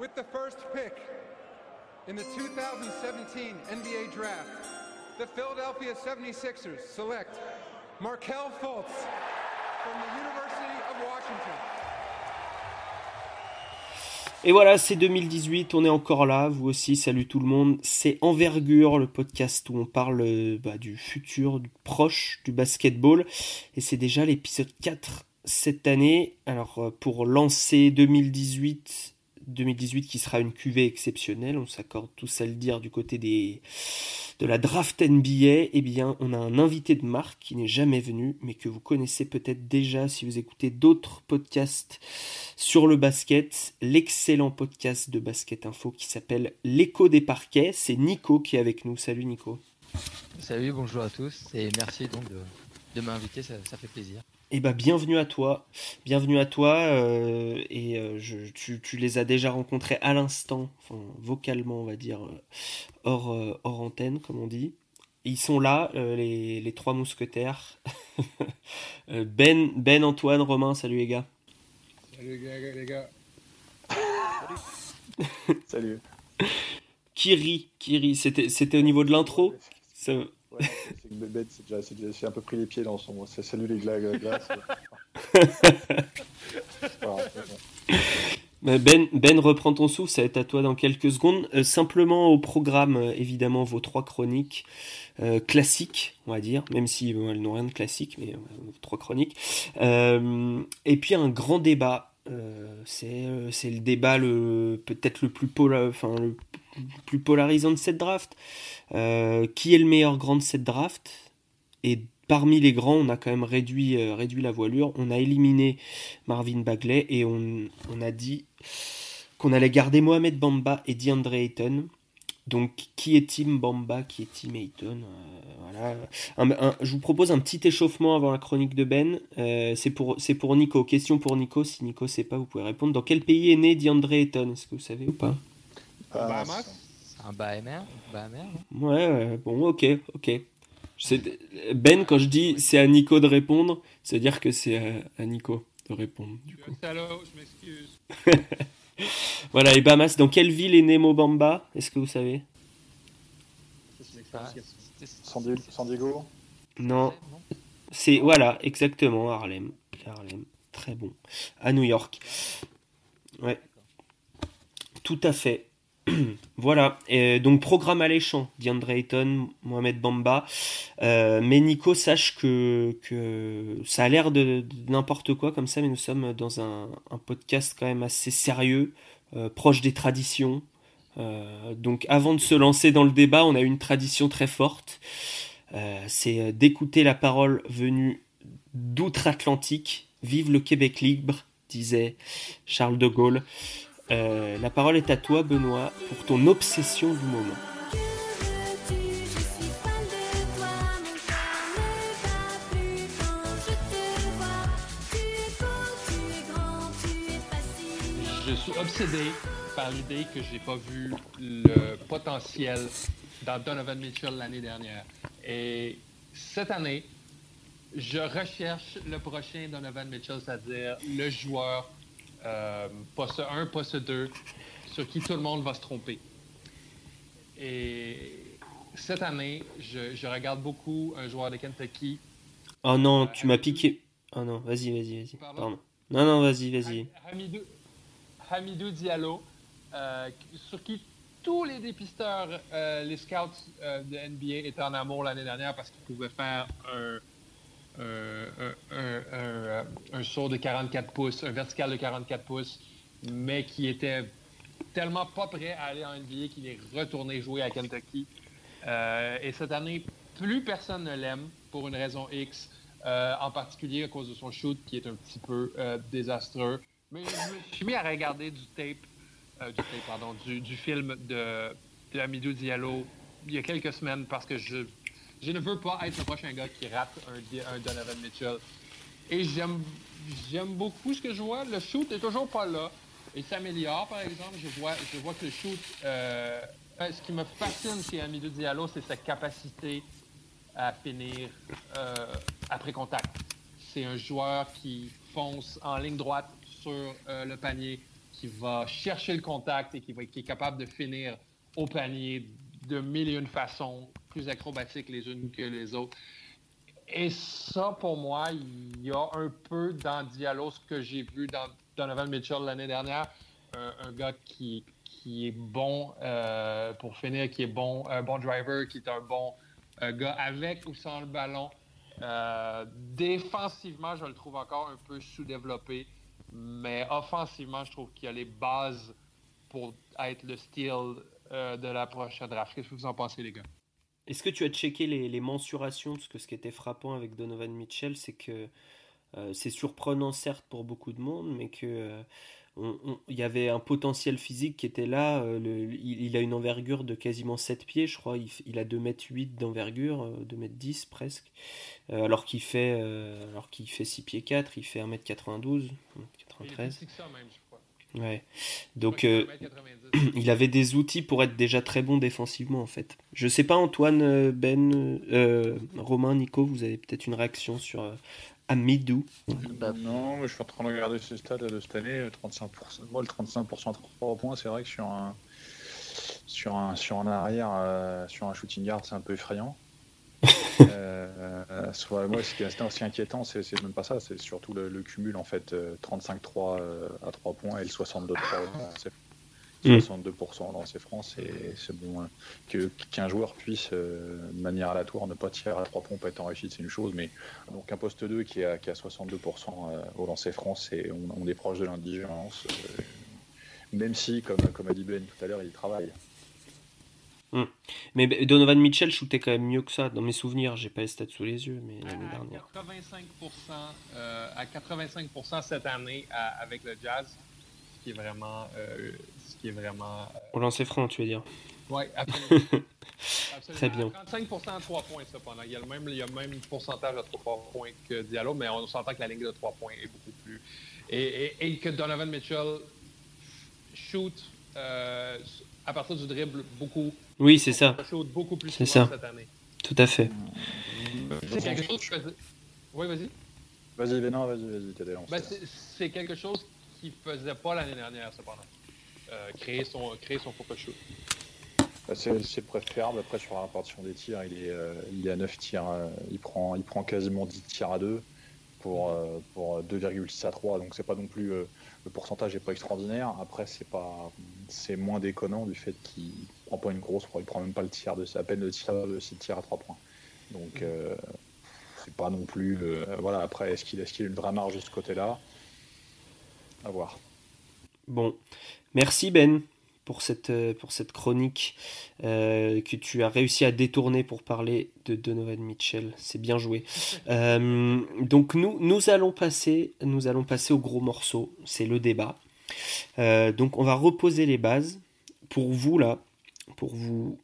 With the first pick in the 2017 NBA Draft, the Philadelphia 76ers select Markel Fultz from the University of Washington. Et voilà, c'est 2018, on est encore là, vous aussi, salut tout le monde. C'est Envergure, le podcast où on parle bah, du futur, du proche du basketball. Et c'est déjà l'épisode 4 cette année. Alors euh, pour lancer 2018, 2018 qui sera une cuvée exceptionnelle, on s'accorde tous à le dire du côté des, de la draft NBA, eh bien on a un invité de marque qui n'est jamais venu, mais que vous connaissez peut-être déjà si vous écoutez d'autres podcasts sur le basket, l'excellent podcast de Basket Info qui s'appelle L'écho des parquets, c'est Nico qui est avec nous. Salut Nico. Salut, bonjour à tous et merci donc de, m'inviter, ça fait plaisir. Eh ben, bienvenue à toi, bienvenue à toi, euh, et euh, je, tu, tu, les as déjà rencontrés à l'instant, enfin, vocalement on va dire, euh, hors, hors antenne comme on dit. Ils sont là, les, les, trois mousquetaires. ben, ben, Antoine, Romain, salut les gars. Salut les gars. salut. Kiri, Kiri, c'était au niveau de l'intro? Ouais, c'est déjà, c'est un peu pris les pieds dans son. Salut les glaces. Ben, ben, reprends ton souffle, ça va être à toi dans quelques secondes. Euh, simplement au programme, euh, évidemment, vos trois chroniques euh, classiques, on va dire, même si elles n'ont rien de classique, mais trois chroniques. et puis un grand débat. C'est le débat le peut-être le plus polarisant de cette draft. Euh, qui est le meilleur grand de cette draft? Et parmi les grands, on a quand même réduit, euh, réduit la voilure. On a éliminé Marvin Bagley et on, a dit qu'on allait garder Mohamed Bamba et DeAndre Ayton. Donc, qui est Team Bamba, qui est Team Ayton euh, voilà. Je vous propose un petit échauffement avant la chronique de Ben. c'est pour, pour Nico. Question pour Nico. Si Nico ne sait pas, vous pouvez répondre. Dans quel pays est né DeAndre Ayton? Est-ce que vous savez ou pas? Un Bahamer, Ouais, ouais, bon, ok, ok. Ben, quand je dis c'est à Nico de répondre, c'est à dire que c'est à, Nico de répondre. Du coup. je m'excuse. voilà, et Bahamas, dans quelle ville est né Mobamba Est-ce que vous savez? San Diego Non? C'est, voilà, exactement, Harlem. Harlem, très bon. À New York. Ouais. Tout à fait. voilà, donc programme alléchant, DeAndre Ayton, Mohamed Bamba. Euh, mais Nico, sache que, ça a l'air de, n'importe quoi comme ça, mais nous sommes dans un, podcast quand même assez sérieux, euh, proche des traditions. Euh, donc avant de se lancer dans le débat, on a une tradition très forte. C'est d'écouter la parole venue d'outre-Atlantique. Vive le Québec libre, disait Charles de Gaulle. Euh, la parole est à toi, Benoît, pour ton obsession du moment. Je suis obsédé par l'idée que j'ai pas vu le potentiel dans Donovan Mitchell l'année dernière. Et cette année, je recherche le prochain Donovan Mitchell, c'est-à-dire le joueur euh, poste 1, poste 2, sur qui tout le monde va se tromper. Et cette année, je, regarde beaucoup un joueur de Kentucky. Oh non, tu m'as piqué. Oh non, vas-y, vas-y, vas-y. Pardon. Non, non, vas-y, vas-y. Hamidou, Diallo, euh, sur qui tous les dépisteurs, euh, les scouts de NBA étaient en amour l'année dernière parce qu'ils pouvaient faire un, un, un, saut de 44 pouces, un vertical de 44 pouces, mais qui était tellement pas prêt à aller en NBA qu'il est retourné jouer à Kentucky. Euh, et cette année, plus personne ne l'aime pour une raison X, euh, en particulier à cause de son shoot qui est un petit peu euh, désastreux. Mais je me suis mis à regarder du tape, du, tape pardon, du, du, film de, de Amidou Diallo il y a quelques semaines parce que je je ne veux pas être le prochain gars qui rate un, Donovan Mitchell. Et j'aime, j'aime beaucoup ce que je vois. Le shoot est toujours pas là. Il s'améliore, par exemple. Je vois, je vois que le shoot. Euh, ce qui me fascine chez Amidou Diallo, c'est sa capacité à finir euh, après contact. C'est un joueur qui fonce en ligne droite sur euh, le panier, qui va chercher le contact et qui, qui est capable de finir au panier de mille et une façons, plus acrobatiques les unes que les autres. Et ça, pour moi, il y a un peu dans Diallo ce que j'ai vu dans Donovan Mitchell l'année dernière. Un, gars qui, qui est bon euh, pour finir, qui est bon, un bon driver, qui est un bon euh, gars avec ou sans le ballon. Euh, défensivement, je le trouve encore un peu sous-développé, mais offensivement, je trouve qu'il a les bases pour être le style de la prochaine draft. Qu'est-ce que vous en pensez, les gars? Est-ce que tu as checké les, mensurations? Parce que ce qui était frappant avec Donovan Mitchell, c'est que euh, c'est surprenant certes pour beaucoup de monde, mais que euh, il y avait un potentiel physique qui était là. Euh, il, a une envergure de quasiment 7 pieds, je crois. Il, a 2 mètres 8 d'envergure, 2 mètres 10 presque. alors qu'il fait, qu'il fait 6 pieds 4, il fait 1 mètre 92, 93. Ouais. Donc, euh, il avait des outils pour être déjà très bon défensivement, en fait. Je sais pas, Antoine, euh, Ben, euh, Romain, Nico, vous avez peut-être une réaction sur Amidou? Bah, Non, je suis en train de regarder ce stade de cette année. 35%, moi, le 35% à 3 points, c'est vrai que sur un, sur un, sur un arrière, sur un shooting guard, c'est un peu effrayant. Euh, soit, moi, ce qui est aussi inquiétant, c'est même pas ça, c'est surtout le, cumul en fait, 35-3 euh, à 3 points et le 62-3 62% dans ses francs, c'est bon. Hein. Que qu'un joueur puisse, euh, de manière aléatoire, ne pas tirer à 3 points pas être en réussite, c'est une chose, mais donc un poste 2 qui a, qui a 62% euh, au lancer franc, on, on, est proche de l'indigence, même si, comme, comme a dit Ben tout à l'heure, il travaille. Hmm. Mais Donovan Mitchell shootait quand même mieux que ça. Dans mes souvenirs, j'ai pas les stats sous les yeux, mais l'année dernière. 85%, euh, à 85% cette année avec le Jazz, ce qui est vraiment. Euh, ce qui est vraiment euh, Au lancer franc, tu veux dire Oui, absolument. Très bien. 35% à 3 points, cependant. Il y, a le même, il y a le même pourcentage à 3 points que Diallo, mais on s'entend que la ligne de 3 points est beaucoup plus. Et, et, que Donovan Mitchell shoot à partir du dribble beaucoup. Oui, c'est ça. beaucoup plus c'est ça. cette année. Tout à fait. C'est quelque chose Oui, vas-y. Vas-y, non, vas-y, vas-y, ben, c'est quelque chose qu'il faisait pas l'année dernière, cependant. Euh, créer son créer son propre shoot. Ben, c'est préférable. Après, sur la répartition des tirs, il est, euh, il est à 9 tirs. Euh, il, prend, il prend quasiment 10 tirs à 2 pour, pour 2,6 à 3. Donc, c'est pas non plus le pourcentage n'est pas extraordinaire. Après, c'est pas, c'est moins déconnant du fait qu'il prend pas une grosse, il prend même pas le tiers de, à peine le tir de 6 tirs à 3 points. Donc, euh, c'est pas non plus, euh, voilà. Après, est-ce qu'il, est-ce qu'il a une vraie marge de ce côté-là? À voir. Bon, merci Ben pour cette, euh, pour cette chronique euh, que tu as réussi à détourner pour parler de Donovan Mitchell. C'est bien joué. Euh, donc nous, nous, allons passer, nous allons passer au gros morceau, c'est le débat. donc on va reposer les bases. Pour vous là, pour vous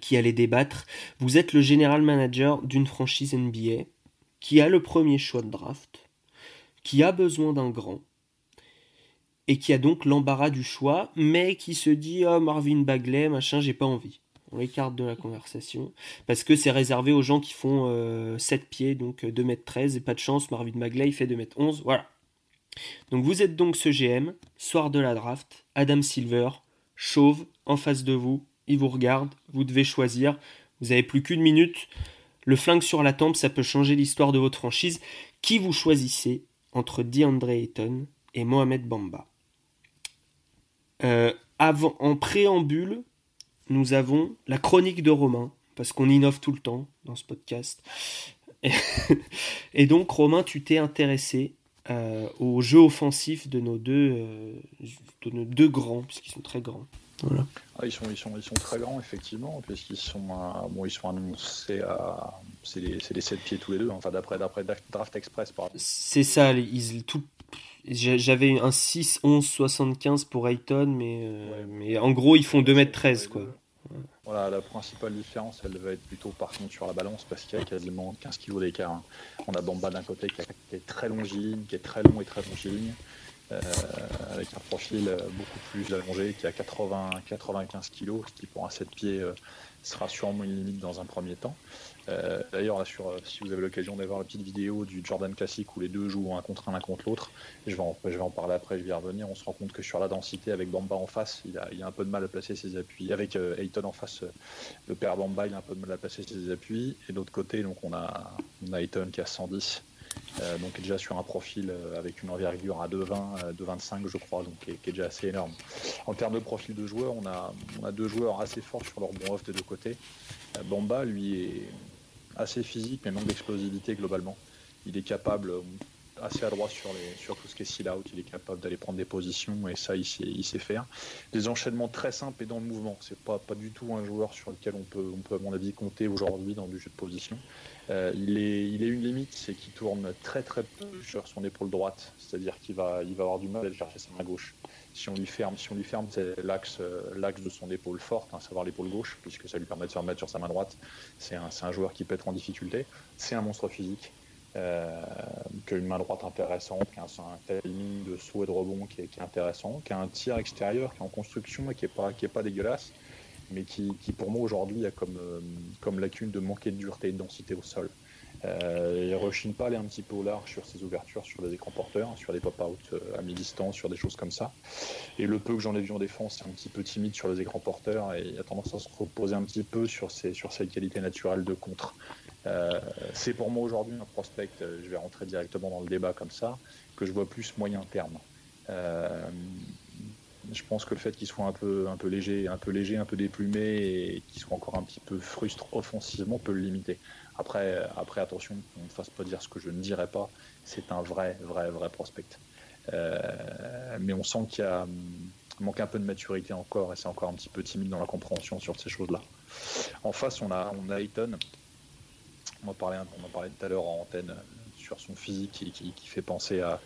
qui allez débattre, vous êtes le général manager d'une franchise NBA qui a le premier choix de draft, qui a besoin d'un grand, et qui a donc l'embarras du choix, mais qui se dit oh, Marvin Bagley, machin, j'ai pas envie. On l'écarte de la conversation parce que c'est réservé aux gens qui font 7 euh, pieds, donc 2m13 et pas de chance, Marvin Bagley fait 2m11, voilà. Donc vous êtes donc ce GM, soir de la draft, Adam Silver, chauve, en face de vous, il vous regarde, vous devez choisir, vous avez plus qu'une minute, le flingue sur la tempe, ça peut changer l'histoire de votre franchise. Qui vous choisissez entre DeAndre Ayton et Mohamed Bamba euh, en préambule, nous avons la chronique de Romain, parce qu'on innove tout le temps dans ce podcast. Et, donc, Romain, tu t'es intéressé euh, au jeu offensif de nos deux, euh, de nos deux grands, puisqu'ils sont très grands. Voilà. Ah, ils, sont, ils, sont, ils sont très grands, effectivement, puisqu'ils sont, bon, ils sont annoncés à. C'est les, les 7 pieds tous les deux, enfin, d'après Draft Express. C'est ça, ils, tout, j'avais un 6, 11, 75 pour Ayton, mais, euh, mais en gros, ils font 2m13. Quoi. Voilà, la principale différence, elle va être plutôt par contre sur la balance, parce qu'il y a quasiment 15 kg d'écart. Hein. On a Bamba d'un côté qui, est très longiligne, qui est très long et très longiligne, avec un profil beaucoup plus allongé, qui a 80, 95 kg, ce qui pour un 7 pieds sera sûrement une limite dans un premier temps. Euh, d'ailleurs, euh, si vous avez l'occasion d'avoir la petite vidéo du Jordan classique où les deux jouent un contre un, l'un contre l'autre, je, vais en, je vais en parler après, je vais y revenir. On se rend compte que sur la densité, avec Bamba en face, il a, il a un peu de mal à placer ses appuis. Avec euh, Ayton en face, le père Bamba, il a un peu de mal à placer ses appuis. Et de l'autre côté, donc on a, on a Ayton qui a 110. Euh, donc déjà sur un profil avec une envergure à 2,20, 2,25 je crois, donc qui est, déjà assez énorme. En termes de profil de joueurs, on a, on a deux joueurs assez forts sur leur bon off des deux côtés. Bamba, lui, est, assez physique, mais manque d'explosivité globalement. Il est capable, euh, assez adroit sur, les, sur tout ce qui est seal out, il est capable d'aller prendre des positions et ça il sait, il sait faire. Des enchaînements très simples et dans le mouvement. C'est pas, pas du tout un joueur sur lequel on peut, on peut à mon avis compter aujourd'hui dans du jeu de position. Euh, il, est, il est une limite, c'est qu'il tourne très très peu sur son épaule droite, c'est-à-dire qu'il va, il va avoir du mal à aller chercher sa main gauche si on lui ferme, si on lui ferme c'est l'axe, euh, l'axe de son épaule forte, à hein, savoir l'épaule gauche, puisque ça lui permet de se remettre sur sa main droite. C'est un, un joueur qui peut être en difficulté. C'est un monstre physique. Euh, qui a une main droite intéressante, qui a un, timing de saut et de rebond qui est, intéressant, qui a un tir extérieur qui est en construction et qui n'est pas, qui est pas dégueulasse, mais qui, pour moi aujourd'hui a comme, euh, comme lacune de manquer de dureté et de densité au sol. Euh, il rechigne pas aller un petit peu au large sur ses ouvertures, sur les écrans porteurs, sur les pop-out euh, à mi-distance, sur des choses comme ça. Et le peu que j'en ai vu en défense, c'est un petit peu timide sur les écrans porteurs et il a tendance à se reposer un petit peu sur ses, sur ses qualités naturelles de contre. Euh, c'est pour moi aujourd'hui un prospect, euh, je vais rentrer directement dans le débat comme ça, que je vois plus moyen terme. Je pense que le fait qu'il soit un peu, un peu léger, un peu léger, un peu déplumé et qu'il soit encore un petit peu frustre offensivement peut le limiter. Après, après attention, on ne fasse pas dire ce que je ne dirais pas. C'est un vrai, vrai, vrai prospect. Euh, mais on sent qu'il manque un peu de maturité encore et c'est encore un petit peu timide dans la compréhension sur ces choses-là. En face, on a, on a Ayton. On en parlait, on en parlait tout à l'heure en antenne sur son physique qui, qui, fait penser à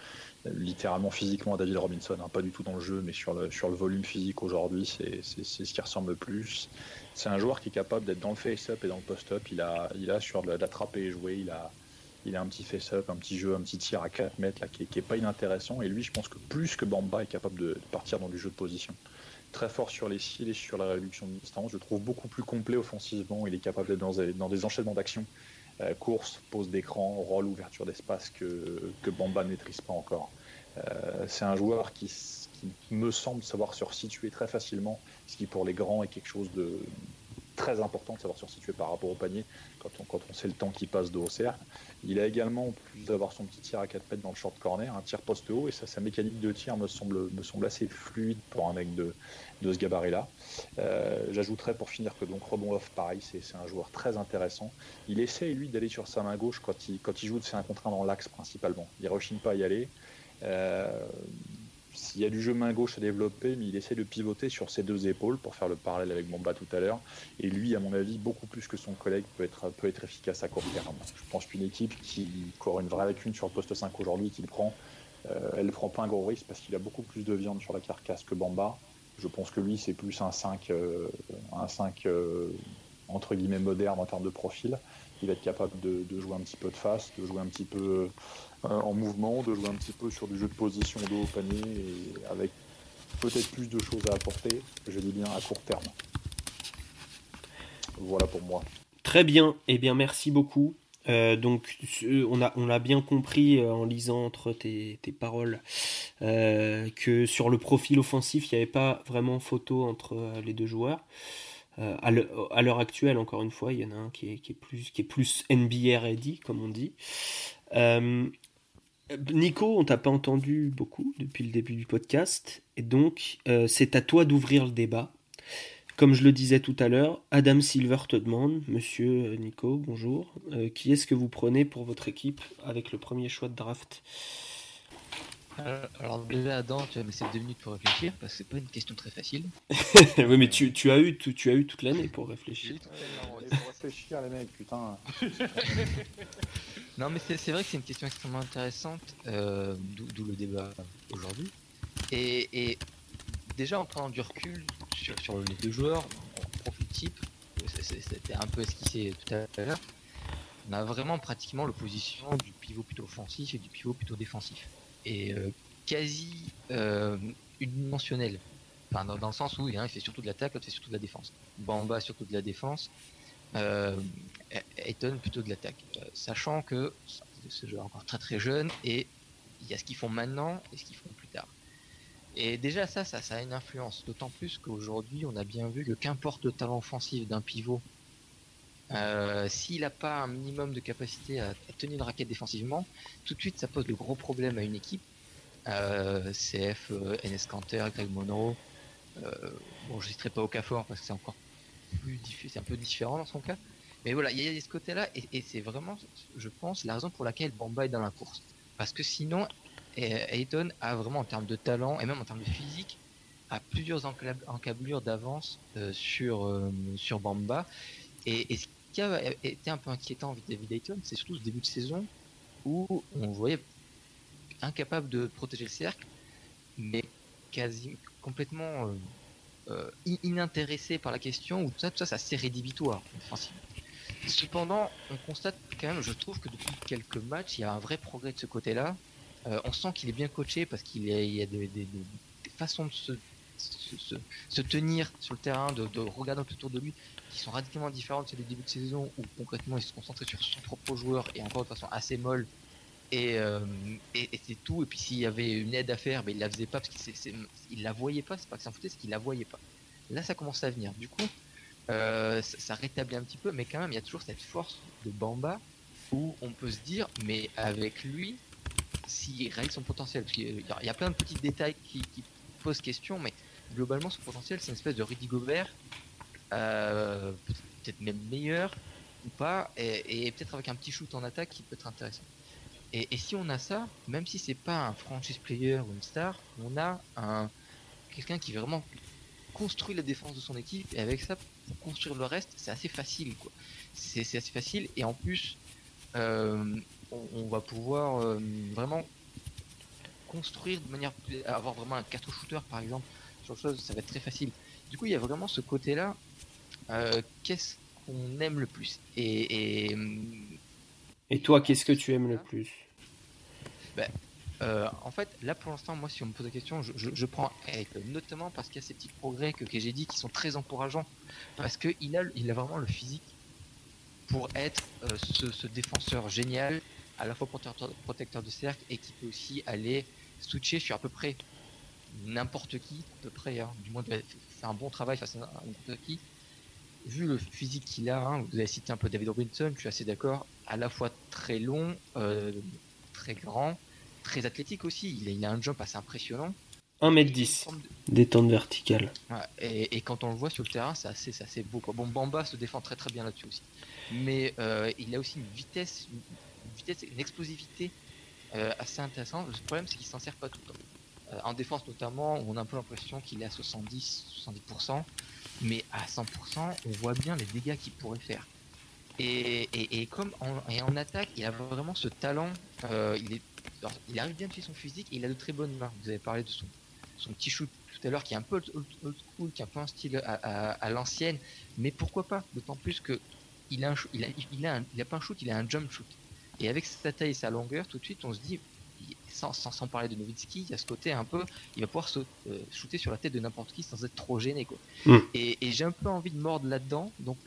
littéralement physiquement à David Robinson, hein, pas du tout dans le jeu, mais sur le, sur le volume physique aujourd'hui, c'est ce qui ressemble le plus. C'est un joueur qui est capable d'être dans le face-up et dans le post-up. Il a, il a sur l'attraper et jouer, il a, il a un petit face-up, un petit jeu, un petit tir à 4 mètres là, qui, est, pas inintéressant. Et lui, je pense que plus que Bamba est capable de, partir dans du jeu de position. Très fort sur les cils et sur la réduction de distance. Je trouve beaucoup plus complet offensivement. Il est capable d'être dans, dans, des enchaînements d'action euh, course, pose d'écran, rôle, ouverture d'espace que, Bamba ne maîtrise pas encore. Euh, c'est un joueur qui, me semble savoir se resituer très facilement, ce qui pour les grands est quelque chose de très important de savoir se resituer par rapport au panier quand on, quand on sait le temps qui passe de haut cercle. Il a également, en plus d'avoir son petit tir à 4 mètres dans le short corner, un tir poste haut et ça, sa mécanique de tir me semble, me semble assez fluide pour un mec de, de ce gabarit-là. Euh, j'ajouterais pour finir que donc rebond off, pareil, c'est un joueur très intéressant. Il essaie lui d'aller sur sa main gauche quand il, quand il joue de ses 1 contre 1 dans l'axe principalement. Il rechigne pas à y aller. Euh, s'il y a du jeu main gauche à développer, mais il essaie de pivoter sur ses deux épaules pour faire le parallèle avec Bomba tout à l'heure. Et lui, à mon avis, beaucoup plus que son collègue, peut être, peut être efficace à court terme. Je pense qu'une équipe qui, aura une vraie lacune sur le poste 5 aujourd'hui, qu'il prend, euh, elle ne prend pas un gros risque parce qu'il a beaucoup plus de viande sur la carcasse que Bamba. Je pense que lui, c'est plus un 5, euh, un 5 euh, entre guillemets moderne en termes de profil. Il va être capable de, jouer un petit peu de face, de jouer un petit peu en mouvement, de jouer un petit peu sur du jeu de position dos au panier et avec peut-être plus de choses à apporter, je dis bien à court terme. Voilà pour moi. Très bien, eh bien merci beaucoup. Euh, donc on a on l'a bien compris euh, en lisant entre tes, paroles euh, que sur le profil offensif il n'y avait pas vraiment photo entre les deux joueurs. à l'heure actuelle encore une fois il y en a un qui est, qui est plus qui est plus NBA ready comme on dit. Nico, on t'a pas entendu beaucoup depuis le début du podcast, et donc c'est à toi d'ouvrir le débat. Comme je le disais tout à l'heure, Adam Silver te demande, monsieur Nico, bonjour, euh, qui est-ce que vous prenez pour votre équipe avec le premier choix de draft? Euh, alors déjà Adam, tu vas me laisser deux minutes pour réfléchir parce que c'est pas une question très facile. oui mais tu, as eu tu as eu toute l'année pour réfléchir. réfléchir les mecs, putain. non mais c'est vrai que c'est une question extrêmement intéressante, euh, d'où le débat aujourd'hui. et, déjà en prenant du recul sur, les deux joueurs, en profil type, c'était un peu esquissé tout à l'heure, on a vraiment pratiquement l'opposition du pivot plutôt offensif et du pivot plutôt défensif. Et euh, quasi euh, unidimensionnel. Enfin, dans, le sens où hein, il fait surtout de l'attaque, l'autre fait surtout de la défense. Bamba surtout de la défense, euh, Ayton plutôt de l'attaque. Euh, sachant que ce jeu est encore très très jeune et il y a ce qu'ils font maintenant et ce qu'ils font plus tard. Et déjà ça, ça, a une influence. D'autant plus qu'aujourd'hui, on a bien vu que qu'importe le talent offensif d'un pivot, euh, s'il n'a pas un minimum de capacité à, tenir une raquette défensivement, tout de suite ça pose de gros problèmes à une équipe. Euh, CF, euh, NS Canter, Greg Monroe. bon, je ne citerai pas Okafor parce que c'est encore plus c'est un peu différent dans son cas. Mais voilà, il y a ce côté-là et, c'est vraiment, je pense, la raison pour laquelle Bamba est dans la course. Parce que sinon, Ayton a vraiment en termes de talent et même en termes de physique, a plusieurs encablures d'avance sur, sur Bamba. Et, ce qui a été un peu inquiétant vis-à-vis d'Ayton, c'est surtout ce début de saison où on voyait incapable de protéger le cercle, mais quasi complètement euh, euh, inintéressé par la question, où tout ça, tout ça, ça c'est rédhibitoire, Cependant, on constate quand même, je trouve que depuis quelques matchs, il y a un vrai progrès de ce côté-là. Euh, on sent qu'il est bien coaché parce qu'il y a des, façons de se, tenir sur le terrain, de, de regarder autour de lui, qui sont radicalement différentes c'est le début de saison où concrètement il se concentrait sur son propre joueur et encore de façon assez molle. Et, euh, et, c'est tout. Et puis s'il y avait une aide à faire mais il la faisait pas parce qu'il la voyait pas. C'est pas que ça foutait c'est qu'il la voyait pas. Là ça commence à venir. Du coup euh, ça, rétablit un petit peu mais quand même il y a toujours cette force de Bamba où on peut se dire mais avec lui s'il réalise son potentiel parce qu'il y a plein de petits détails qui, posent question mais globalement son potentiel c'est une espèce de Rudy Gobert euh, peut-être même meilleur ou pas, et, peut-être avec un petit shoot en attaque qui peut être intéressant. Et, si on a ça, même si c'est pas un franchise player ou une star, on a un quelqu'un qui vraiment construit la défense de son équipe, et avec ça, pour construire le reste, c'est assez facile, quoi. C'est assez facile, et en plus, euh, on, va pouvoir euh, vraiment construire de manière, avoir vraiment un 4 shooter par exemple, sur chose, ça va être très facile. Du coup, il y a vraiment ce côté-là euh, qu'est-ce qu'on aime le plus? Et, et, toi, qu'est-ce que tu aimes le plus? Ben, euh, En fait, là pour l'instant, moi, si on me pose la question, je, prends notamment parce qu'il y a ces petits progrès que, j'ai dit qui sont très encourageants. Parce qu'il a, il a vraiment le physique pour être euh, ce, défenseur génial, à la fois protecteur, de cercle et qui peut aussi aller switcher sur à peu près n'importe qui, à peu près, hein, du moins faire un bon travail face à n'importe qui vu le physique qu'il a, hein, vous avez cité un peu David Robinson, je suis assez d'accord, à la fois très long, euh, très grand, très athlétique aussi, il a, un jump assez impressionnant. 1m10, détente verticale. et, quand on le voit sur le terrain, c'est assez, assez beau. Bon, Bamba se défend très très bien là-dessus aussi. Mais euh, il a aussi une vitesse, une, vitesse, une explosivité euh, assez intéressante. Le problème, c'est qu'il s'en sert pas tout le temps. en défense notamment, on a un peu l'impression qu'il est à 70, 70% mais à 100%, on voit bien les dégâts qu'il pourrait faire. Et, et, comme en, et en attaque, il a vraiment ce talent. Euh, il, est, il arrive bien de faire son physique et il a de très bonnes mains. Vous avez parlé de son, son petit shoot tout à l'heure qui est un peu old, school, qui a un peu un style à, l'ancienne, mais pourquoi pas D'autant plus que il a, un, il, a, il, a il a pas un shoot, il a un jump shoot. Et avec sa taille et sa longueur, tout de suite, on se dit, sans, sans, parler de Novitski, il y a ce côté un peu, il va pouvoir se, euh, shooter sur la tête de n'importe qui sans être trop gêné. Quoi. Mm. Et, j'ai un peu envie de mordre là-dedans. Donc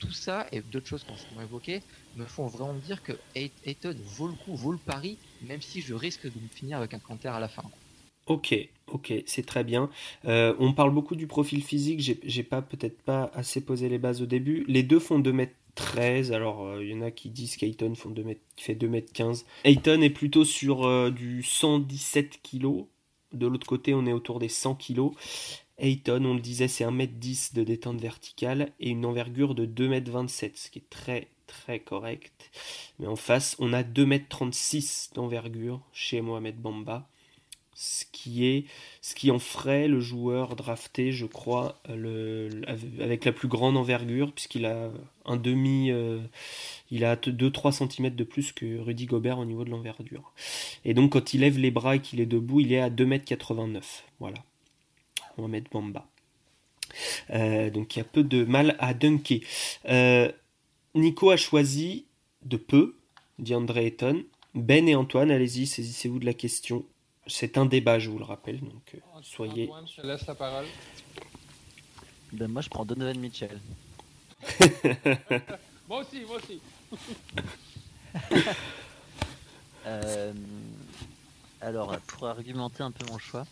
tout ça et d'autres choses qu'on s'est évoquées me font vraiment dire que Ayton vaut le coup, vaut le pari, même si je risque de me finir avec un canter à la fin. Ok, ok, c'est très bien. Euh, on parle beaucoup du profil physique, j'ai pas peut-être pas assez posé les bases au début. Les deux font 2 mètres 13. Alors, euh, il y en a qui disent qu'Ayton fait 2m15. Ayton est plutôt sur euh, du 117 kg. De l'autre côté, on est autour des 100 kg. Ayton, on le disait, c'est 1m10 de détente verticale et une envergure de 2m27, ce qui est très très correct. Mais en face, on a 2m36 d'envergure chez Mohamed Bamba ce qui est ce qui en ferait le joueur drafté, je crois, avec la plus grande envergure, puisqu'il a un demi, euh, il a 2-3 cm de plus que Rudy Gobert au niveau de l'envergure. Et donc quand il lève les bras et qu'il est debout, il est à 2m89. Voilà. On va mettre Bamba. Euh, donc il y a peu de mal à dunker. Euh, Nico a choisi de peu, dit André Eton. Ben et Antoine, allez-y, saisissez-vous de la question c'est un débat, je vous le rappelle. Donc, soyez. Antoine, je te laisse la parole. Ben, moi, je prends Donovan Mitchell. Moi aussi, moi aussi. Euh, alors, pour argumenter un peu mon choix,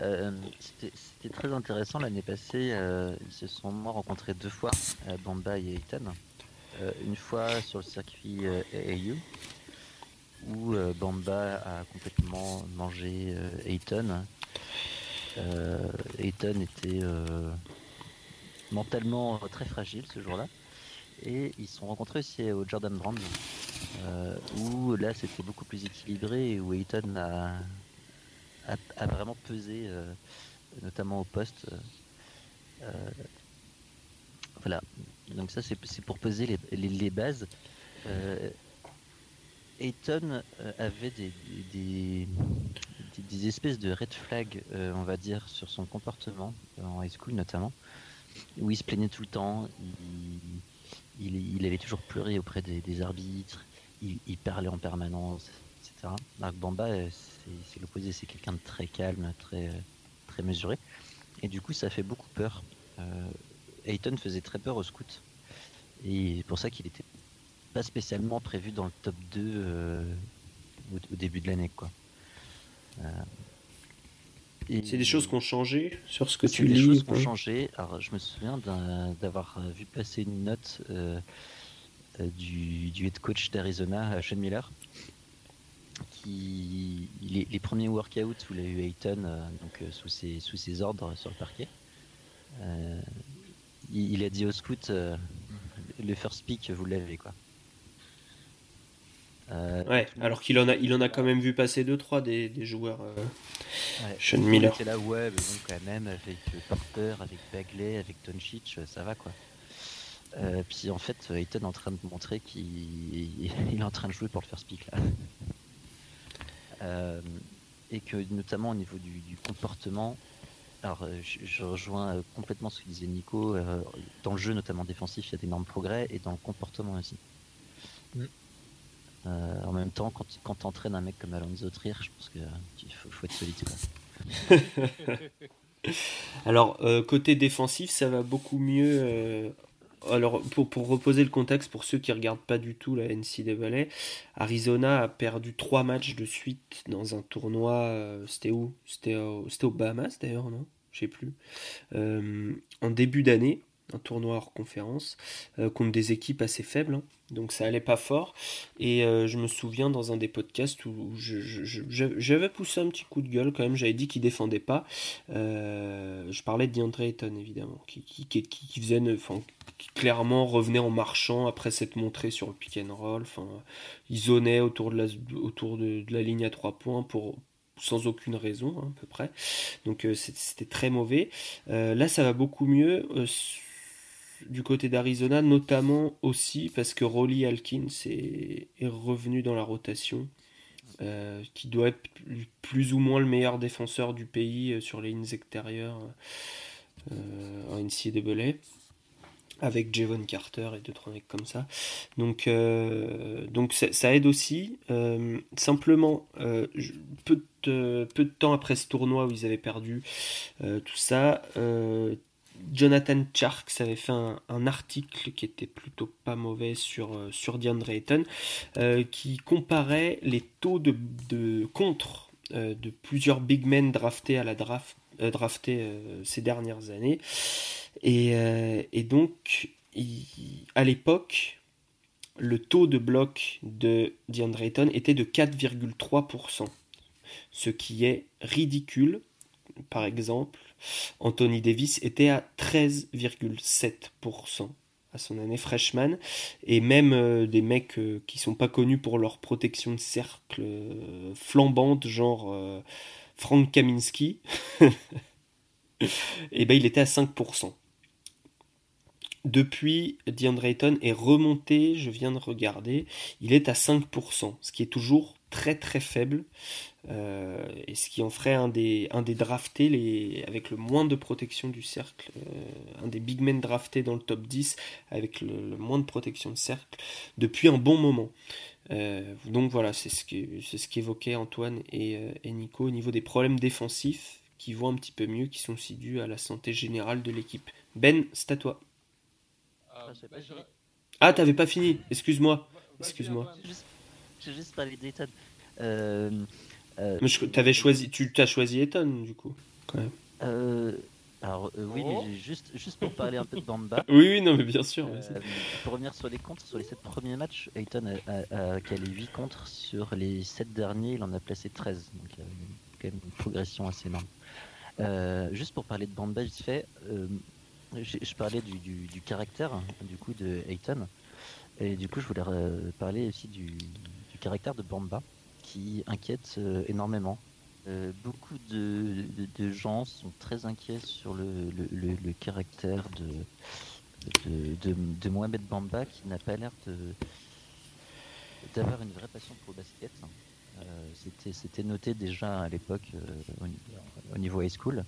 euh, c'était très intéressant l'année passée. euh, ils se sont rencontrés deux fois, euh, Bamba et. Euh, une fois sur le circuit AAU, où Bamba a complètement mangé euh, Ayton. Ayton était mentalement très fragile ce jour-là. Et ils se sont rencontrés aussi au Jordan Brand, où là c'était beaucoup plus équilibré et où Ayton a, a, vraiment pesé, euh, notamment au poste. Euh, voilà, donc ça c'est pour peser les, bases. Euh, Ayton euh, avait des, des, espèces de red flags, euh, on va dire, sur son comportement, euh, en high school notamment, où il se plaignait tout le temps, il, il, allait toujours pleurer auprès des, arbitres, il parlait en permanence, etc. Marc Bamba, euh, c'est l'opposé, c'est quelqu'un de très calme, très, euh, très mesuré, et du coup ça fait beaucoup peur. Euh, Ayton faisait très peur aux scouts, et c'est pour ça qu'il était pas spécialement prévu dans le top 2 euh, au, au début de l'année, quoi. Euh, C'est des choses qui ont changé sur ce que tu des lis. choses qui ont changé. Alors, je me souviens d'avoir euh, vu passer une note euh, euh, du, du head coach d'Arizona, euh, Sean Miller, qui les, les premiers workouts où il a eu Ayton euh, donc, euh, sous, ses, sous ses ordres sur le parquet, euh, il, il a dit au scout le first pick, vous l'avez quoi. Euh, Ouais, alors qu'il en a, il en a quand même vu passer deux trois des, des joueurs. euh, Ouais, Sean Miller. était là, ouais, mais bon, quand même, avec Porter, avec Bagley, avec Doncic, ça va quoi. Euh, puis en fait, Ayton est en train de montrer qu'il il est en train de jouer pour le first pick là. Euh, et que notamment au niveau du, du comportement, alors euh, je, je rejoins euh, complètement ce que disait Nico, euh, dans le jeu notamment défensif, il y a d'énormes progrès, et dans le comportement aussi. Mm. Euh, en même temps, quand, quand tu entraînes un mec comme Alonso Trier, je pense qu'il faut, faut être solide. Quoi. Alors, euh, côté défensif, ça va beaucoup mieux. Alors, pour, reposer le contexte, pour ceux qui regardent pas du tout la NCAA, Arizona a perdu trois matchs de suite dans un tournoi. euh, C'était où? C'était aux Bahamas d'ailleurs, non? Je sais plus. Euh, en début d'année, un tournoi hors conférence, euh, contre des équipes assez faibles. hein. Donc ça allait pas fort. Et euh, je me souviens dans un des podcasts où j'avais poussé un petit coup de gueule quand même. J'avais dit qu'il défendait pas. Euh, je parlais de DeAndre Ayton évidemment, qui, faisait, qui clairement revenait en marchant après s'être montré sur le pick and roll. Enfin, il zonait autour de la, autour de, la ligne à trois points pour sans aucune raison hein, à peu près. Donc c'était très mauvais. Là ça va beaucoup mieux. Du côté d'Arizona, notamment aussi parce que Rolly Alkins est, revenu dans la rotation, euh, qui doit être plus- ou moins le meilleur défenseur du pays euh, sur les lignes extérieures euh, en NCAA, avec Javon Carter et deux trois mecs comme ça. Donc, ça, aide aussi. Simplement, peu, de, peu de temps après ce tournoi où ils avaient perdu tout ça, Jonathan Charks avait fait un, article qui était plutôt pas mauvais sur, euh, sur DeAndre Ayton, euh, qui comparait les taux de, de contre euh, de plusieurs big men draftés à la euh, draftés ces dernières années. Et, et donc, à l'époque, le taux de bloc de DeAndre Ayton était de 4,3%, ce qui est ridicule. Par exemple, Anthony Davis était à 13,7% à son année freshman. Et même euh, des mecs euh, qui sont pas connus pour leur protection de cercle euh, flambante, genre euh, Frank Kaminski, et ben il était à 5%. Depuis, DeAndre Ayton est remonté, je viens de regarder, il est à 5%, ce qui est toujours très très faible, euh, et ce qui en ferait un des, un des draftés les, avec le moins de protection du cercle, euh, un des big men draftés dans le top 10 avec le, le moins de protection de cercle depuis un bon moment. donc voilà, c'est ce qu'évoquaient Antoine et, et, Nico au niveau des problèmes défensifs qui vont un petit peu mieux, qui sont aussi dus à la santé générale de l'équipe. Ben, c'est à toi. Ah, bah, ah, t'avais pas fini, excuse-moi. Excuse-moi. J'ai juste parlé d'Eton. Euh, euh, choisi, tu t'as choisi Eton du coup, quand même. Euh, alors oui, mais oh. juste, juste pour parler un peu de Bamba. oui, oui, non, mais bien sûr. pour revenir sur les contres, sur les 7 premiers matchs, Ayton a, a, calé 8 contres. Sur les 7 derniers, il en a placé 13. Donc il y a quand même une progression assez énorme. juste pour parler de Bamba, vite fait, je, parlais du, du, caractère du coup de Ayton. Et du coup, je voulais parler aussi du, caractère de Bamba qui inquiète euh, énormément. Euh, beaucoup de, gens sont très inquiets sur le, caractère de, Mohamed Bamba qui n'a pas l'air d'avoir une vraie passion pour le basket. Euh, c'était noté déjà à l'époque au, niveau high school.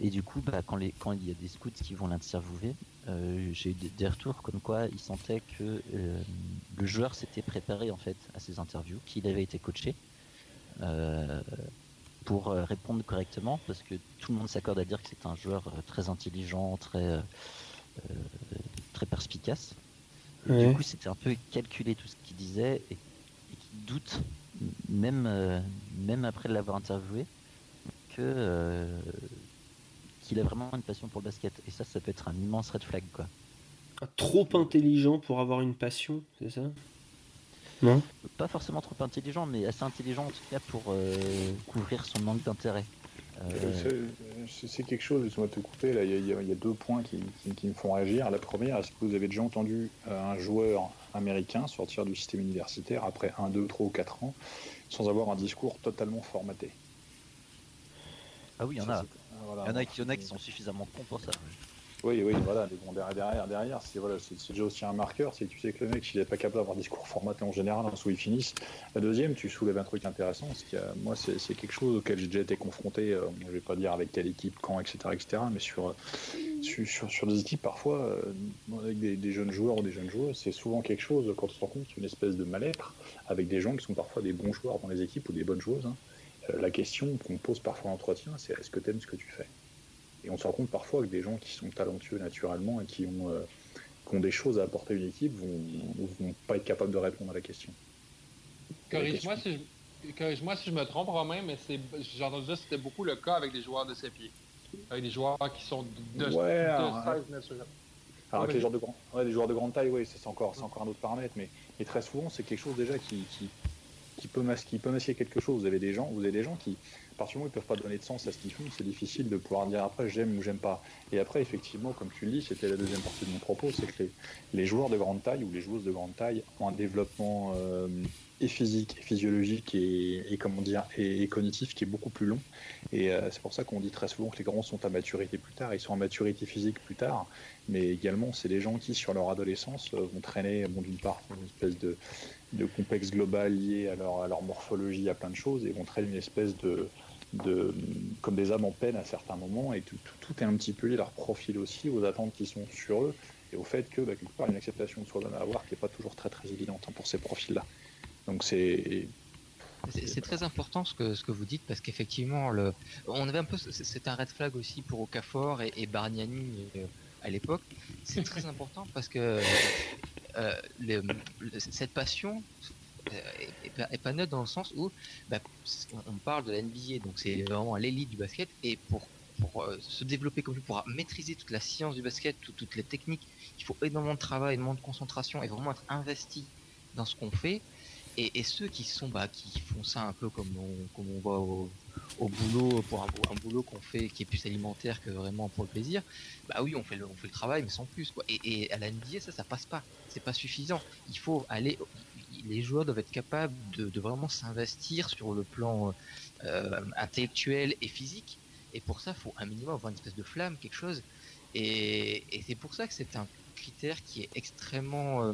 Et du coup, bah, quand, les, quand il y a des scouts qui vont l'interviewer, euh, j'ai eu des retours comme quoi il sentait que euh, le joueur s'était préparé en fait à ses interviews, qu'il avait été coaché euh, pour répondre correctement, parce que tout le monde s'accorde à dire que c'est un joueur très intelligent, très très perspicace. Du coup, c'était un peu calculé tout ce qu'il disait et, et qu'il doute, même même après l'avoir interviewé, que qu'il a vraiment une passion pour le basket. Et ça, ça peut être un immense red flag, quoi. Ah, trop intelligent pour avoir une passion, c'est ça? Non Pas forcément trop intelligent, mais assez intelligent en tout cas pour euh, couvrir son manque d'intérêt. Euh, c'est quelque chose, laisse-moi te couper, là, il y, a deux points qui, me font réagir. La première, est-ce que vous avez déjà entendu euh, un joueur américain sortir du système universitaire après 1, 2, 3 ou 4 ans sans avoir un discours totalement formaté? Ah oui, il y en a il, y en a, qui, y en a qui sont suffisamment cons pour ça. Oui, oui, voilà, mais bon, derrière, derrière, c'est voilà, déjà aussi un marqueur, c'est tu sais que le mec, s'il n'est pas capable d'avoir un discours formaté en général, hein, où il finissent. La deuxième, tu soulèves un truc intéressant, parce que moi, c'est quelque chose auquel j'ai déjà été confronté, euh, je vais pas dire avec quelle équipe, quand, etc., etc., mais sur, sur, sur, des équipes, parfois, euh, avec des, jeunes joueurs ou des jeunes joueuses, c'est souvent quelque chose, quand tu te rends compte, une espèce de mal-être, avec des gens qui sont parfois des bons joueurs dans les équipes ou des bonnes joueuses, hein. Euh, la question qu'on pose parfois en entretien, c'est est-ce que tu aimes ce que tu fais? Et on se rend compte parfois que des gens qui sont talentueux naturellement et qui ont, euh, ont des choses à apporter à une équipe vont, vont pas être capables de répondre à la question. Corrige-moi si, je... me trompe, Romain, mais j'ai entendu dire que c'était beaucoup le cas avec des joueurs de pieds. Avec des joueurs qui sont de, ouais, alors, avec les joueurs de, grand, ouais, joueurs de grande taille, oui, c'est encore, encore un autre paramètre, mais, mais très souvent, c'est quelque chose déjà qui, qui peut, masquer, quelque chose. Vous avez des gens, vous avez des gens qui, à partir du moment ils peuvent pas donner de sens à ce qu'ils font, c'est difficile de pouvoir dire après j'aime ou j'aime pas. Et après, effectivement, comme tu le dis, c'était la deuxième partie de mon propos, c'est que les, joueurs de grande taille ou les joueuses de grande taille ont un développement euh, et physique, et physiologique et, comment dire, et, cognitif qui est beaucoup plus long. Et euh, c'est pour ça qu'on dit très souvent que les grands sont à maturité plus tard, ils sont à maturité physique plus tard, mais également c'est des gens qui, sur leur adolescence, euh, vont traîner, bon, d'une part, une espèce de de complexe global lié à leur, à leur, morphologie, à plein de choses, et vont traiter une espèce de, de, comme des âmes en peine à certains moments, et tout, tout, est un petit peu lié à leur profil aussi, aux attentes qui sont sur eux, et au fait que, bah, quelque part, une acceptation de soi à avoir qui n'est pas toujours très très évidente hein, pour ces profils-là. Donc c'est c'est très important ce que, ce que vous dites parce qu'effectivement, le, on avait un peu, c'est un red flag aussi pour Okafor et, et Bargnani euh, à l'époque. C'est très important parce que euh, cette passion euh, est, pas neutre dans le sens où bah, on parle de la NBA, donc c'est vraiment l'élite du basket, et pour, euh, se développer comme pour maîtriser toute la science du basket, toutes les techniques, il faut énormément de travail, énormément de concentration, et vraiment être investi dans ce qu'on fait. Et, ceux qui sont bah, qui font ça un peu comme on, comme on voit au, au boulot pour un, boulot qu'on fait qui est plus alimentaire que vraiment pour le plaisir, bah oui, on fait le, travail, mais sans plus. Quoi. Et, à la NBA, ça, ça passe pas. C'est pas suffisant. Il faut aller. Les joueurs doivent être capables de, vraiment s'investir sur le plan euh, intellectuel et physique. Et pour ça, faut un minimum avoir une espèce de flamme, quelque chose. Et, c'est pour ça que c'est un critère qui est extrêmement euh,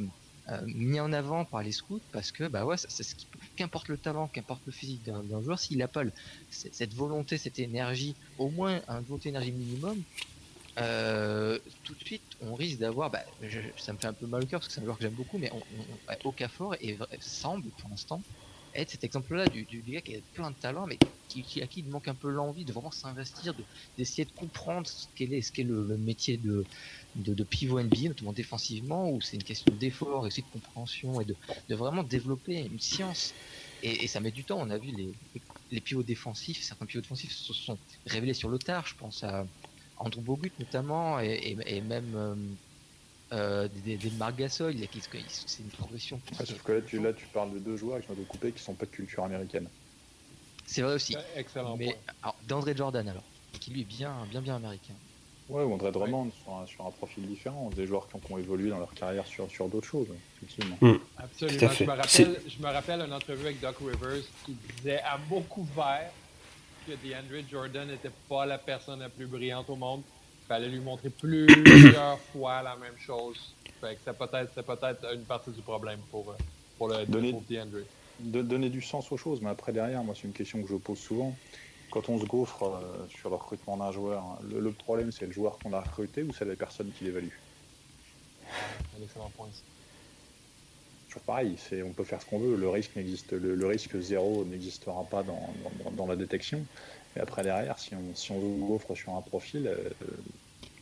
mis en avant par les scouts parce que bah ouais, c'est ce qui qu'importe le talent, qu'importe le physique d'un joueur, s'il n'a pas cette volonté, cette énergie, au moins un volonté énergie minimum, euh, tout de suite, on risque d'avoir, bah, ça me fait un peu mal au cœur parce que c'est un joueur que j'aime beaucoup, mais on, on, est vrai- semble pour l'instant être cet exemple-là du, gars qui a plein de talent, mais qui, à qui il manque un peu l'envie de vraiment s'investir, de- d'essayer de, comprendre ce qu'est le, le métier de, pivot NBA, notamment défensivement, où c'est une question d'effort, aussi de compréhension et de, vraiment développer une science. Et, ça met du temps. On a vu les, pivots défensifs, certains pivots défensifs se sont révélés sur le tard. Je pense à Andrew Bogut notamment, et même euh, euh, des, des Marc Gasol. il y a- qui- C'est une progression. Ouais, sauf que là tu, là, tu parles de deux joueurs avec de couper qui sont pas de culture américaine. C'est vrai aussi. Excellent Mais d'André Jordan alors, qui lui est bien, bien, bien américain. Ouais, ou André Drummond sur, un, sur un profil différent, des joueurs qui ont, qui ont évolué dans leur carrière sur, sur d'autres choses, effectivement. Absolument. Tout à fait. Je me, rappelle, je me rappelle une entrevue avec Doc Rivers qui disait à mots couverts que DeAndre Jordan n'était pas la personne la plus brillante au monde. Il fallait lui montrer plusieurs fois la même chose. Fait que c'est peut-être, c'est peut-être une partie du problème pour, euh, pour, le, Donner- pour DeAndre. De donner du sens aux choses, mais après derrière, moi c'est une question que je pose souvent. Quand on se gaufre euh, sur le recrutement d'un joueur, hein, le, le problème c'est le joueur qu'on a recruté ou c'est la personne qui l'évalue? Un excellent point. Toujours pareil, c'est, on peut faire ce qu'on veut, le risque n'existe, le, le risque zéro n'existera pas dans, dans- dans la détection. Et après derrière, si on, si on se gaufre sur un profil, euh,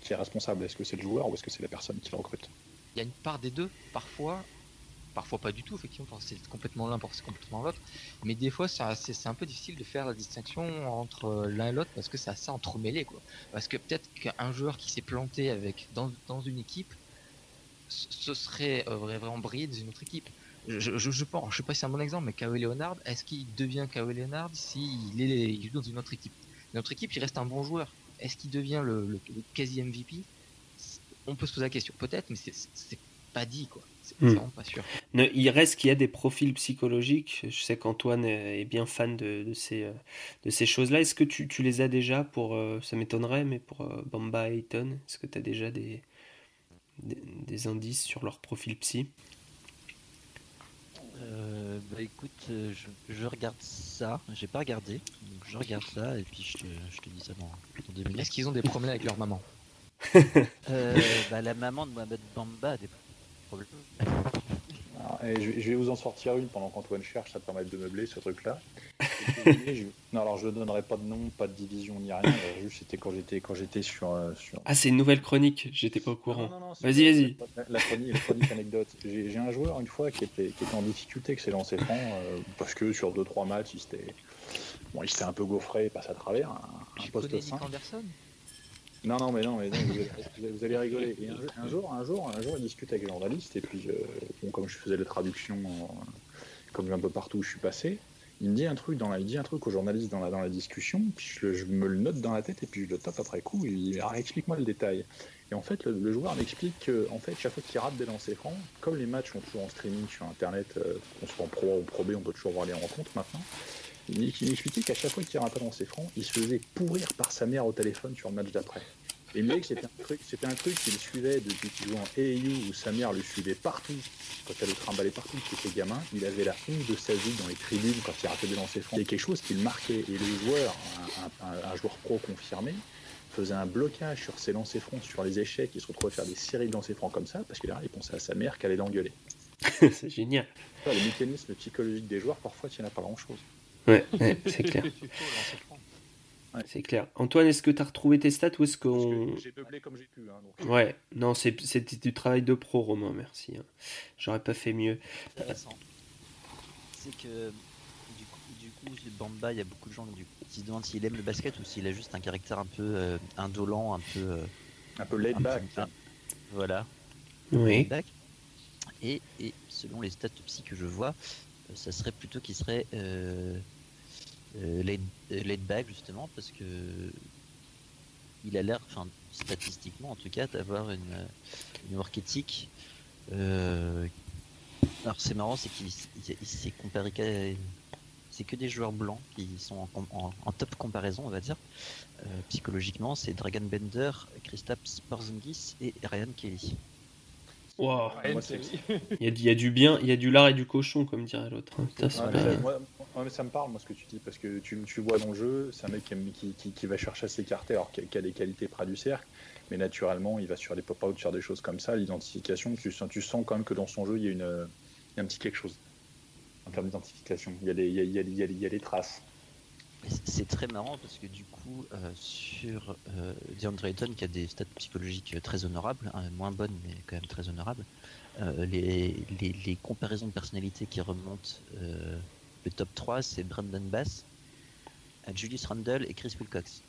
qui est responsable Est-ce que c'est le joueur ou est-ce que c'est la personne qui le recrute? Il y a une part des deux, parfois, parfois pas du tout, effectivement, c'est complètement l'un, c'est complètement l'autre. Mais des fois, c'est un peu difficile de faire la distinction entre euh, l'un et l'autre parce que c'est assez entremêlé, quoi. Parce que peut-être qu'un joueur qui s'est planté avec dans, dans une équipe, ce serait euh, vra- vraiment brillé dans une autre équipe. Je, je, je pense, je sais pas si c'est un bon exemple, mais Kawhi Leonard, est-ce qu'il devient Kawhi Leonard s'il est il joue dans une autre équipe? Notre équipe, il reste un bon joueur. Est-ce qu'il devient le, le- le quasi MVP On peut se poser la question, peut-être, mais c'est- pas dit, quoi. C'est Hmm. pas sûr. Ne- Il reste qu'il y a des profils psychologiques. Je sais qu'Antoine est bien fan de, de ces, euh, de ces choses-là. Est-ce que tu, tu les as déjà pour, euh, ça m'étonnerait, mais pour euh, Bamba et Ayton Est-ce que tu as déjà des, des, des indices sur leur profil psy? Euh, bah écoute, euh, je, je regarde ça. J'ai pas regardé. Donc je regarde ça et puis je te, je te dis ça dans, dans deux minutes. Est-ce qu'ils ont des problèmes avec leur maman? Euh, bah, la maman de Mohamed Bamba a des problèmes. Alors, et je, je vais vous en sortir une pendant qu'Antoine cherche, ça permet de meubler ce truc-là. Je- non, alors je ne donnerai pas de nom, pas de division ni rien. euh, Juste c'était quand j'étais quand j'étais sur, euh, sur. Ah, c'est une nouvelle chronique. J'étais pas au courant. Non, non, non, c'est- Vas-y, vas-y. La, la chronique, la chronique anecdote. J'ai j'ai un joueur une fois qui était, qui était en difficulté avec ses lancers francs euh, parce que sur 2-3 matchs il s'était bon, il s'était un peu gaufré, il passe à travers un, poste connais Nick 5. Anderson Non, non, mais non, mais non, vous, allez, vous rigoler. Et un, un jour, un jour, un jour, il discute avec les journalistes, et puis, euh, bon, comme je faisais les traductions, euh, comme un peu partout où je suis passé, il me dit un truc dans la, il dit un truc aux journalistes dans la, dans la discussion, puis je, je me le note dans la tête, et puis je le tape après coup, et il dit, Ah, explique-moi le détail. Et en fait, le, le joueur m'explique que, en fait, chaque fois qu'il rate des lancers francs, comme les matchs sont toujours en streaming sur Internet, euh, qu'on soit en pro A ou pro B, on peut toujours voir les rencontres maintenant. Il il m'expliquait qu'à chaque fois qu'il ratait un lancer franc, il se faisait pourrir par sa mère au téléphone sur le match d'après. Et il me disait que c'était un truc, c'était un truc qu'il suivait depuis qu'il jouait en AAU où sa mère le suivait partout, quand elle le trimballait partout depuis ses gamins. Il avait la honte de sa vie dans les tribunes quand il ratait des lancers francs. C'était quelque chose qui le marquait. Et le joueur, un, un- un joueur pro confirmé, faisait un blocage sur ses lancers francs, sur les échecs, il se retrouvait à faire des séries de lancers francs comme ça, parce que derrière, il pensait à sa mère qu'elle allait l'engueuler. c'est génial. Ça, Les mécanismes psychologiques des joueurs, parfois, tiennent à pas grand-chose. Ouais, ouais, c'est clair. C'est clair. Antoine, est-ce que tu as retrouvé tes stats ou est-ce qu'on. J'ai meublé comme j'ai pu. hein, donc. Ouais, non, c'est- c'était du travail de pro, Romain, merci. hein. J'aurais pas fait mieux. intéressant. C'est que du coup, du coup, chez Bamba, il y a beaucoup de gens du- qui se demandent s'il aime le basket ou s'il a juste un caractère un peu euh, indolent, un peu. euh, Un peu laid back. peu- voilà. Oui. Back. Et, et selon les stats psy que je vois, euh, ça serait plutôt qu'il serait euh, euh, laid, euh, laid justement parce que il a l'air, enfin statistiquement en tout cas, d'avoir une, euh, une work ethic. euh, alors c'est marrant, c'est qu'il il- il s'est comparé qu'à- c'est que des joueurs blancs qui sont en, en- top comparaison, on va dire. Euh, psychologiquement, c'est Dragon Bender, Kristaps Porzingis et Ryan Kelly. Wow. Moi, Il y, a, du- il y a du bien, il y a du lard et du cochon, comme dirait l'autre. hein. Putain, c'est Ouais, pas- mais ça, moi- ouais, mais ça me parle, moi, ce que tu dis, parce que tu, tu vois dans le jeu, c'est un mec qui, aime- qui, qui- qui va chercher à s'écarter, alors qu'il qui a des qualités près du cercle, mais naturellement, il va sur les pop-out, sur des choses comme ça, l'identification, tu, sens- tu sens quand même que dans son jeu, il y a, une, euh, il y a un petit quelque chose en termes d'identification. Il y a il il y des traces. C'est très marrant parce que du coup, euh, sur euh, DeAndre Ayton, qui a des stats psychologiques euh, très honorables, hein, moins bonnes mais quand même très honorables, euh, les, les, les comparaisons de personnalité qui remontent euh, le top 3, c'est Brandon Bass, Julius Randle et Chris Wilcox.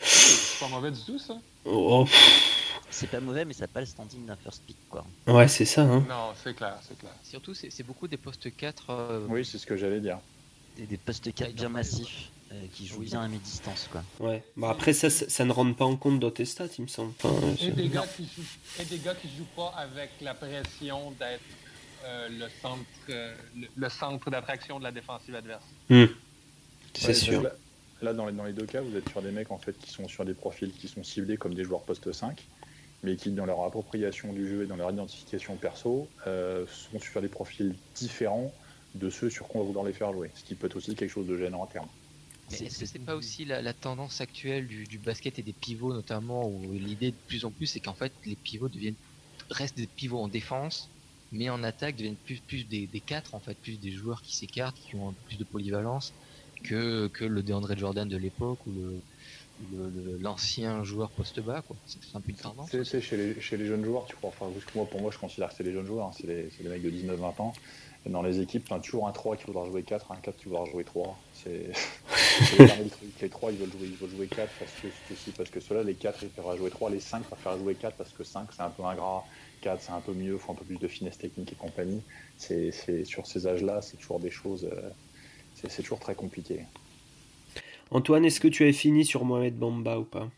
C'est pas mauvais du tout, ça? Oh, pff, C'est pas mauvais, mais ça n'a pas le standing d'un first pick, quoi. ouais, c'est ça. Hein. Non, c'est clair, c'est clair. Surtout, c'est beaucoup des postes 4. euh, Oui, c'est ce que j'allais dire. Des, des postes 4 Ouais, bien massifs, euh, qui jouent Oui. bien à mi-distance, quoi. Ouais. Bah après, ça, ça, ça ne rentre pas en compte dans tes stats, il me semble. Enfin, Et c'est- des, gars qui jouent, et des gars qui jouent pas avec la pression d'être euh, le centre, euh, le, le centre d'attraction de la défensive adverse. c'est Ouais, sûr. Là, là, dans, les, dans les deux cas, vous êtes sur des mecs en fait qui sont sur des profils qui sont ciblés comme des joueurs poste 5, mais qui, dans leur appropriation du jeu et dans leur identification perso, euh, sont sur des profils différents de ceux sur quoi on va vouloir les faire jouer. Ce qui peut être aussi quelque chose de gênant à terme. Est-ce que c'est- pas aussi la, la tendance actuelle du, du basket et des pivots notamment où l'idée de plus en plus c'est qu'en fait les pivots deviennent restent des pivots en défense mais en attaque deviennent plus plus des, des quatre en fait plus des joueurs qui s'écartent qui ont un peu plus de polyvalence que, que le DeAndre Jordan de l'époque ou le l'ancien joueur poste bas quoi. C'est un peu une tendance. C'est chez les, chez les jeunes joueurs, tu crois, enfin, moi, pour moi, je considère que c'est les jeunes joueurs, hein, c'est les, c'est les mecs de 19-20 ans. Et dans les équipes, tu as toujours un 3 qui voudra jouer 4, un 4 qui voudra jouer 3. C'est c'est le dernier truc. Les 3, ils veulent jouer, ils veulent jouer 4 parce que ceci, parce que cela. Les 4, ils préfèrent jouer 3. Les 5 préfèrent jouer 4 parce que 5, c'est un peu ingrat. 4, c'est un peu mieux, faut un peu plus de finesse technique et compagnie. C'est c'est- sur ces âges-là, c'est toujours des choses. euh, c'est c'est toujours très compliqué. Antoine, est-ce que tu avais fini sur Mohamed Bamba ou pas?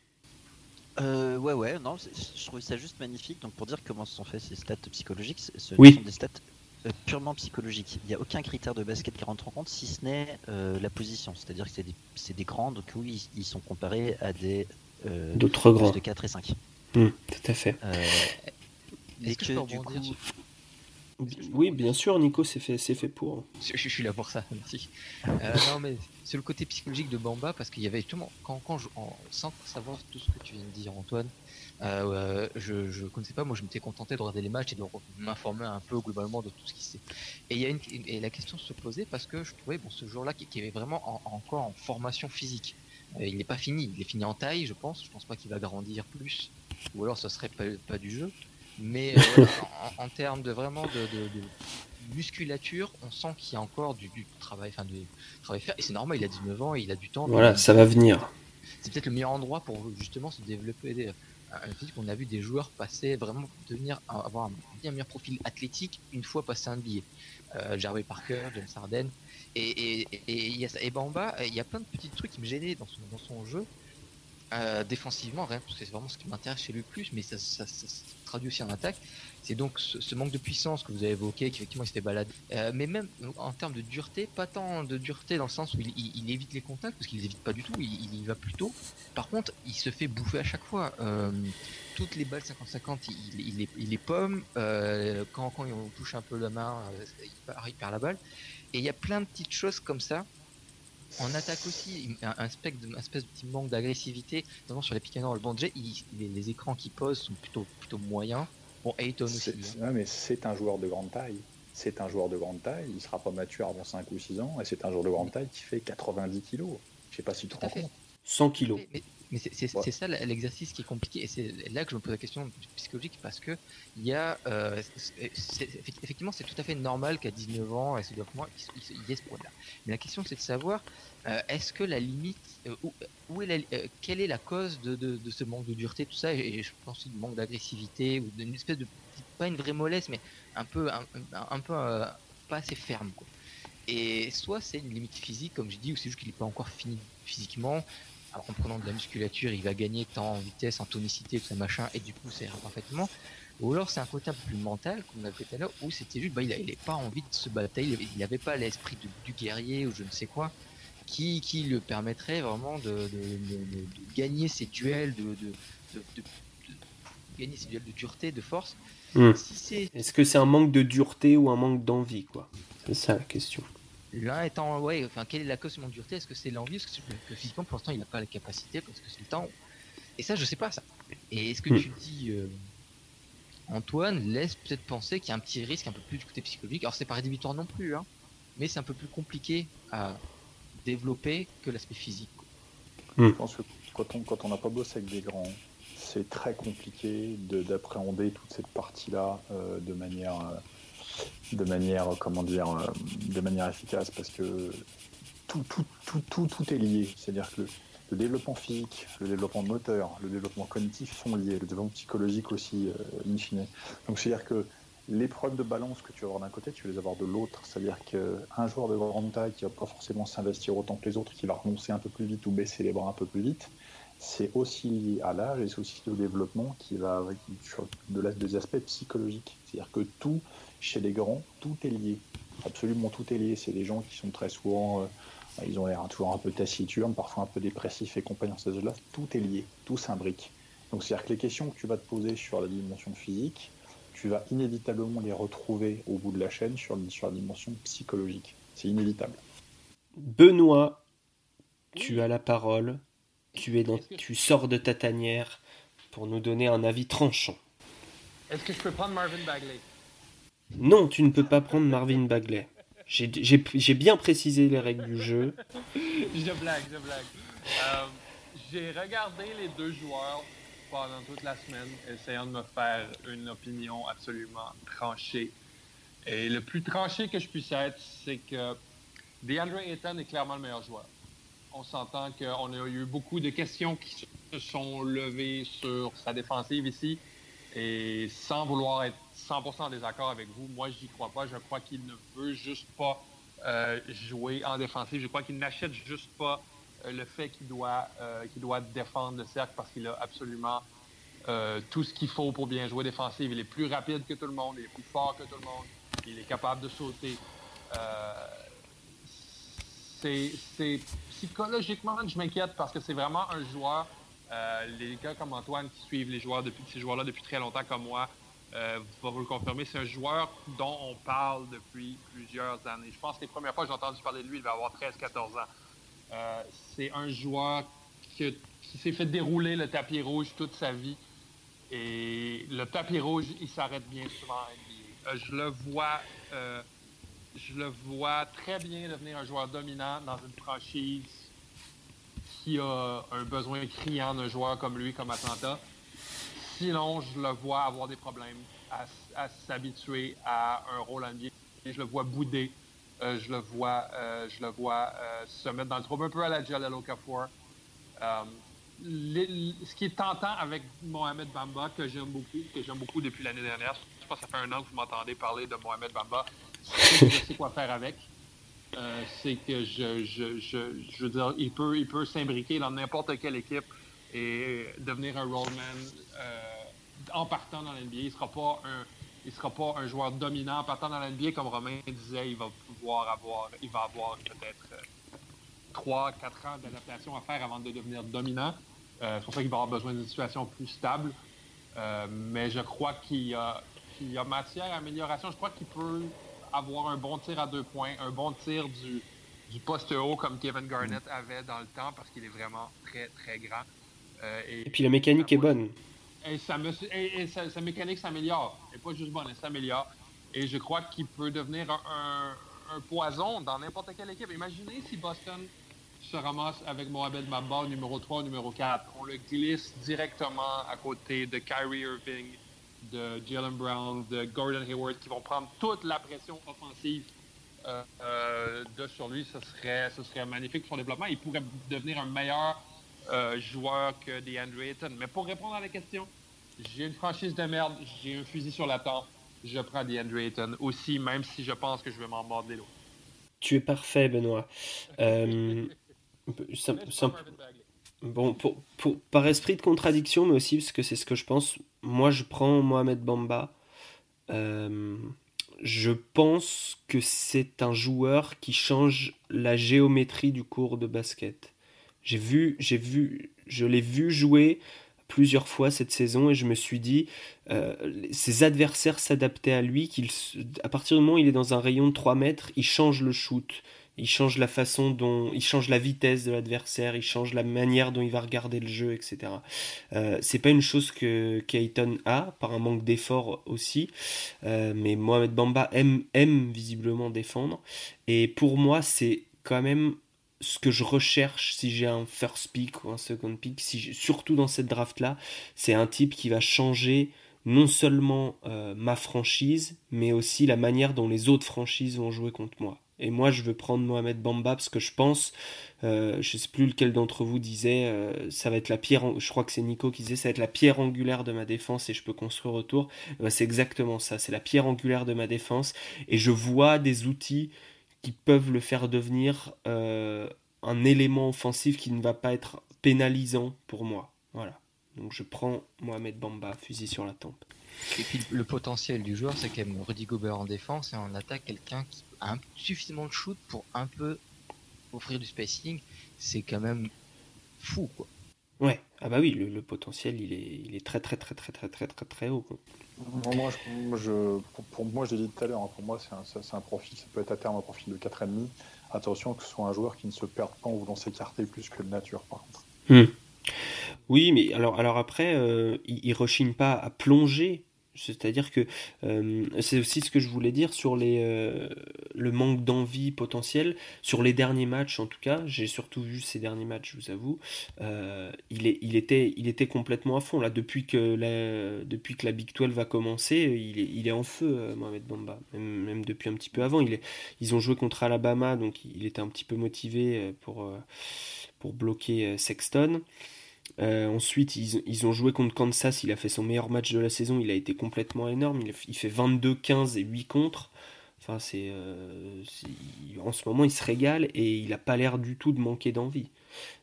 Euh, ouais, ouais, non, je trouvais ça juste magnifique. Donc, pour dire comment se sont faits ces stats psychologiques, ce Oui. sont des stats purement psychologiques. Il n'y a aucun critère de basket qui rentre en compte, si ce n'est euh, la position. C'est-à-dire que c'est des, c'est des grands, donc oui, ils, sont comparés à des euh, D'autres grands. de 4 et 5. Hmm, tout à fait. Euh, est-ce que, je que peux du rebondir coup, Oui, bien sûr, Nico, c'est fait, c'est fait pour. Je, je suis là pour ça, merci. Euh, non, mais c'est le côté psychologique de Bamba parce qu'il y avait justement, quand, quand je, en- sans savoir tout ce que tu viens de dire, Antoine, euh, je, je connaissais pas, moi je m'étais contenté de regarder les matchs et de m'informer un peu globalement de tout ce qui s'est. Et, il y a une, et la question se posait parce que je trouvais bon, ce jour-là qui, qui est vraiment en- encore en formation physique. Euh, il n'est pas fini, il est fini en taille, je pense. Je pense pas qu'il va grandir plus, ou alors ce serait pas, pas du jeu. Mais euh, en, en termes de vraiment de, de- de musculature, on sent qu'il y a encore du, du travail, enfin du travail à faire. Et c'est normal, il a 19 ans, et il a du temps. Voilà, ça va venir. C'est peut-être le meilleur endroit pour justement se développer. Des, un physique, on a vu des joueurs passer vraiment devenir avoir un bien meilleur profil athlétique une fois passé un billet. Euh, Jarvis Parker, James Harden. Et, et, et, et il y a plein de petits trucs qui me gênaient dans dans son jeu. Euh, défensivement, rien, parce que c'est vraiment ce qui m'intéresse chez le plus, mais ça, se traduit aussi en attaque. C'est donc ce, manque de puissance que vous avez évoqué, qu'effectivement il s'était baladé. Euh, mais même en termes de dureté, pas tant de dureté dans le sens où il, évite les contacts, parce qu'il les évite pas du tout, il, y va plutôt. Par contre, il se fait bouffer à chaque fois. Euh, toutes les balles 50-50, il, les, pomme. Euh, quand, quand on touche un peu la main, il perd la balle. Et il y a plein de petites choses comme ça. En attaque aussi, un, un, spec de, un espèce de petit manque d'agressivité, notamment sur les pick and roll. Bon, déjà, il- les, les écrans qu'il pose sont plutôt, plutôt moyens. Bon, Ayton aussi. C'est hein. mais c'est un joueur de grande taille. C'est un joueur de grande taille. Il sera pas mature avant 5 ou 6 ans. Et c'est un joueur de grande taille qui fait 90 kilos. Je sais pas si tu te rends compte. 100 kilos. Mais, mais c'est c'est- Ouais. ça l'exercice qui est compliqué et c'est là que je me pose la question psychologique parce que il y a euh, effectivement c'est tout à fait normal qu'à 19 ans et c'est moi il, il- y ait ce problème là mais la question c'est de savoir euh, est-ce que la limite euh, où, où est la, quelle est la cause de, de, de ce manque de dureté tout ça? Et, je pense aussi du manque d'agressivité ou d'une espèce de pas une vraie mollesse mais un peu un, peu pas assez ferme quoi. et soit c'est une limite physique comme je dis ou c'est juste qu'il n'est pas encore fini physiquement alors, en prenant de la musculature, il va gagner tant en vitesse, en tonicité, tout ça machin, et du coup, ça ira parfaitement. Ou alors, c'est un côté un peu plus mental, comme on a fait tout à l'heure, où c'était juste, bah, il n'avait pas envie de se batailler, il n'avait pas l'esprit du guerrier ou je ne sais quoi, qui, qui le permettrait vraiment de, de- de- de- de gagner ses duels, de, gagner ces duels de dureté, de force. Hmm. Si Est-ce que c'est un manque de dureté ou un manque d'envie, quoi? C'est ça la question. L'un étant, ouais, enfin, quelle est la cause de mon dureté? Est-ce que c'est l'envie? Est-ce que, c'est- que physiquement, pour l'instant, il n'a pas la capacité Parce que c'est le temps? Et ça, je sais pas ça. Et est-ce que Hmm. tu dis, euh, Antoine laisse peut-être penser qu'il y a un petit risque un peu plus du côté psychologique. Alors, c'est pas rédhibitoire non plus, hein, mais c'est un peu plus compliqué à développer que l'aspect physique. Je pense que quand on quand on n'a pas bossé avec des grands, c'est très compliqué de- d'appréhender toute cette partie-là euh, de manière euh, de manière comment dire euh, de manière efficace parce que tout tout tout tout, tout est lié. C'est-à-dire que le, développement physique, le développement moteur, le développement cognitif sont liés, le développement psychologique aussi euh, in fine. Donc c'est-à-dire que les problèmes de balance que tu vas avoir d'un côté, tu vas les avoir de l'autre. C'est-à-dire qu'un joueur de grande taille qui va pas forcément s'investir autant que les autres, qui va renoncer un peu plus vite ou baisser les bras un peu plus vite, c'est aussi lié à l'âge et c'est aussi au développement qui va de des aspects psychologiques. C'est-à-dire que tout, chez les grands, tout est lié. Absolument tout est lié. C'est des gens qui sont très souvent, euh, ils ont l'air toujours un peu taciturnes, parfois un peu dépressifs et compagnie dans ces âges-là. Tout est lié, tout s'imbrique. Donc c'est-à-dire que les questions que tu vas te poser sur la dimension physique, tu vas inévitablement les retrouver au bout de la chaîne sur, sur la dimension psychologique. C'est inévitable. Benoît, tu as la parole. Tu, es dans, tu sors de ta tanière pour nous donner un avis tranchant. Est-ce que je peux prendre Marvin Bagley? Non, tu ne peux pas prendre Marvin Bagley. J'ai- bien précisé les règles du jeu. je blague, je blague. Euh, J'ai regardé les deux joueurs pendant toute la semaine, essayant de me faire une opinion absolument tranchée. Et le plus tranché que je puisse être, c'est que DeAndre Ayton est clairement le meilleur joueur. On s'entend qu'on a eu beaucoup de questions qui se sont levées sur sa défensive ici. Et sans vouloir être 100% en désaccord avec vous, moi, j'y crois pas. Je crois qu'il ne veut juste pas euh, jouer en défensive. Je crois qu'il n'achète juste pas euh, le fait qu'il doit, euh, qu'il doit défendre le cercle parce qu'il a absolument tout ce qu'il faut pour bien jouer défensive. Il est plus rapide que tout le monde, il est plus fort que tout le monde, il est capable de sauter. C'est, c'est- psychologiquement, je m'inquiète parce que c'est vraiment un joueur. les gars comme Antoine qui suivent les joueurs depuis ces joueurs-là depuis très longtemps comme moi euh, va vous le confirmer. C'est un joueur dont on parle depuis plusieurs années. Je pense que les premières fois que j'ai entendu parler de lui, il va avoir 13-14 ans. Euh, c'est un joueur qui, s'est fait dérouler le tapis rouge toute sa vie. Et le tapis rouge, il s'arrête bien souvent. Euh, je le vois, euh, je le vois très bien devenir un joueur dominant dans une franchise qui a un besoin criant d'un joueur comme lui, comme Atlanta. Sinon, je le vois avoir des problèmes à, s'habituer à un rôle NBA. Je le vois bouder. Euh, je le vois, euh, je le vois euh, se mettre dans le trouble un peu à la Jalal Okafor. Ce qui est tentant avec Mohamed Bamba, que j'aime beaucoup, que j'aime beaucoup depuis l'année dernière, je pense que ça fait un an que vous m'entendez parler de Mohamed Bamba, c'est que je sais quoi faire avec. C'est que je, je, je, je veux dire, il peut, il peut s'imbriquer dans n'importe quelle équipe et devenir un roadman euh, en partant dans l'NBA. Il ne sera pas un il sera pas un joueur dominant en partant dans l'NBA, comme Romain disait, il va pouvoir avoir, il va avoir peut-être euh, 3-4 ans d'adaptation à faire avant de devenir dominant. Euh, c'est pour ça qu'il va avoir besoin d'une situation plus stable. Euh, mais je crois qu'il y, a, qu'il y a matière à amélioration. Je crois qu'il peut avoir un bon tir à deux points, un bon tir du, du poste haut comme Kevin Garnett avait dans le temps parce qu'il est vraiment très, très grand. Euh, Et puis la mécanique est bonne. et, sa, me- et- et sa- sa mécanique s'améliore. Elle n'est pas juste bonne, elle s'améliore. Et je crois qu'il peut devenir un, un- un poison dans n'importe quelle équipe. Imaginez si Boston se ramasse avec Mohamed Mamba, numéro 3, numéro 4. On le glisse directement à côté de Kyrie Irving, de Jalen Brown, de Gordon Hayward, qui vont prendre toute la pression offensive euh, euh, de sur lui. Ce serait, ce serait magnifique pour son développement. Il pourrait devenir un meilleur euh, joueur que DeAndre Ayton. Mais pour répondre à la question, j'ai une franchise de merde, j'ai un fusil sur la tempe, je prends DeAndre Ayton aussi, même si je pense que je vais m'en mordre les doigts. Tu es parfait, Benoît. Euh, sim- sim-. Bon, pour, pour- par esprit de contradiction, mais aussi parce que c'est ce que je pense, moi je prends Mohamed Bamba. Euh, je pense que c'est un joueur qui change la géométrie du cours de basket. J'ai vu, j'ai vu, je l'ai vu jouer plusieurs fois cette saison et je me suis dit euh, ses adversaires s'adaptaient à lui qu'il à partir du moment où il est dans un rayon de 3 mètres il change le shoot. Il change la façon dont il change la vitesse de l'adversaire il change la manière dont il va regarder le jeu etc euh, c'est pas une chose que Keaton a par un manque d'effort aussi. Euh, mais Mohamed Bamba aime, aime visiblement défendre. Et pour moi c'est quand même ce que je recherche si j'ai un first pick ou un second pick, si surtout dans cette draft-là, c'est un type qui va changer non seulement euh, ma franchise, mais aussi la manière dont les autres franchises vont jouer contre moi. Et moi, je veux prendre Mohamed Bamba parce que je pense, euh, je ne sais plus lequel d'entre vous disait, euh, ça va être la pierre, je crois que c'est Nico qui disait, ça va être la pierre angulaire de ma défense et je peux construire autour. Ben, c'est exactement ça, c'est la pierre angulaire de ma défense. Et je vois des outils qui peuvent le faire devenir euh, un élément offensif qui ne va pas être pénalisant pour moi. Voilà. Donc je prends Mohamed Bamba, fusil sur la tempe. Et puis le potentiel du joueur, c'est quand même Rudy Gobert en défense et en attaque quelqu'un qui a suffisamment de shoot pour un peu offrir du spacing. C'est quand même fou, quoi. Ouais, ah bah oui, le, potentiel, il est, il est très très très très très très très très haut. Moi, je, pour, moi, je l'ai dit tout à l'heure, hein, pour moi, c'est un, un, profil, ça peut être à terme un profil de 4,5. Attention que ce soit un joueur qui ne se perde pas en voulant s'écarter plus que de nature, par contre. Hmm. Oui, mais alors, alors après, euh, il, il rechigne pas à plonger c'est-à-dire que euh, c'est aussi ce que je voulais dire sur les, euh, le manque d'envie potentielle. Sur les derniers matchs, en tout cas, j'ai surtout vu ces derniers matchs, je vous avoue. Euh, il, était, il était complètement à fond. Là, depuis que la, depuis que la Big 12 va commencer, il est, il est en feu, Mohamed Bamba. Même, depuis un petit peu avant. Il ils ont joué contre Alabama, donc il était un petit peu motivé pour, pour bloquer Sexton. Euh, ensuite, ils, ont joué contre Kansas. Il a fait son meilleur match de la saison. Il a été complètement énorme. Il, fait 22, 15 et 8 contre. Enfin, euh, c'est, en ce moment, il se régale et il n'a pas l'air du tout de manquer d'envie.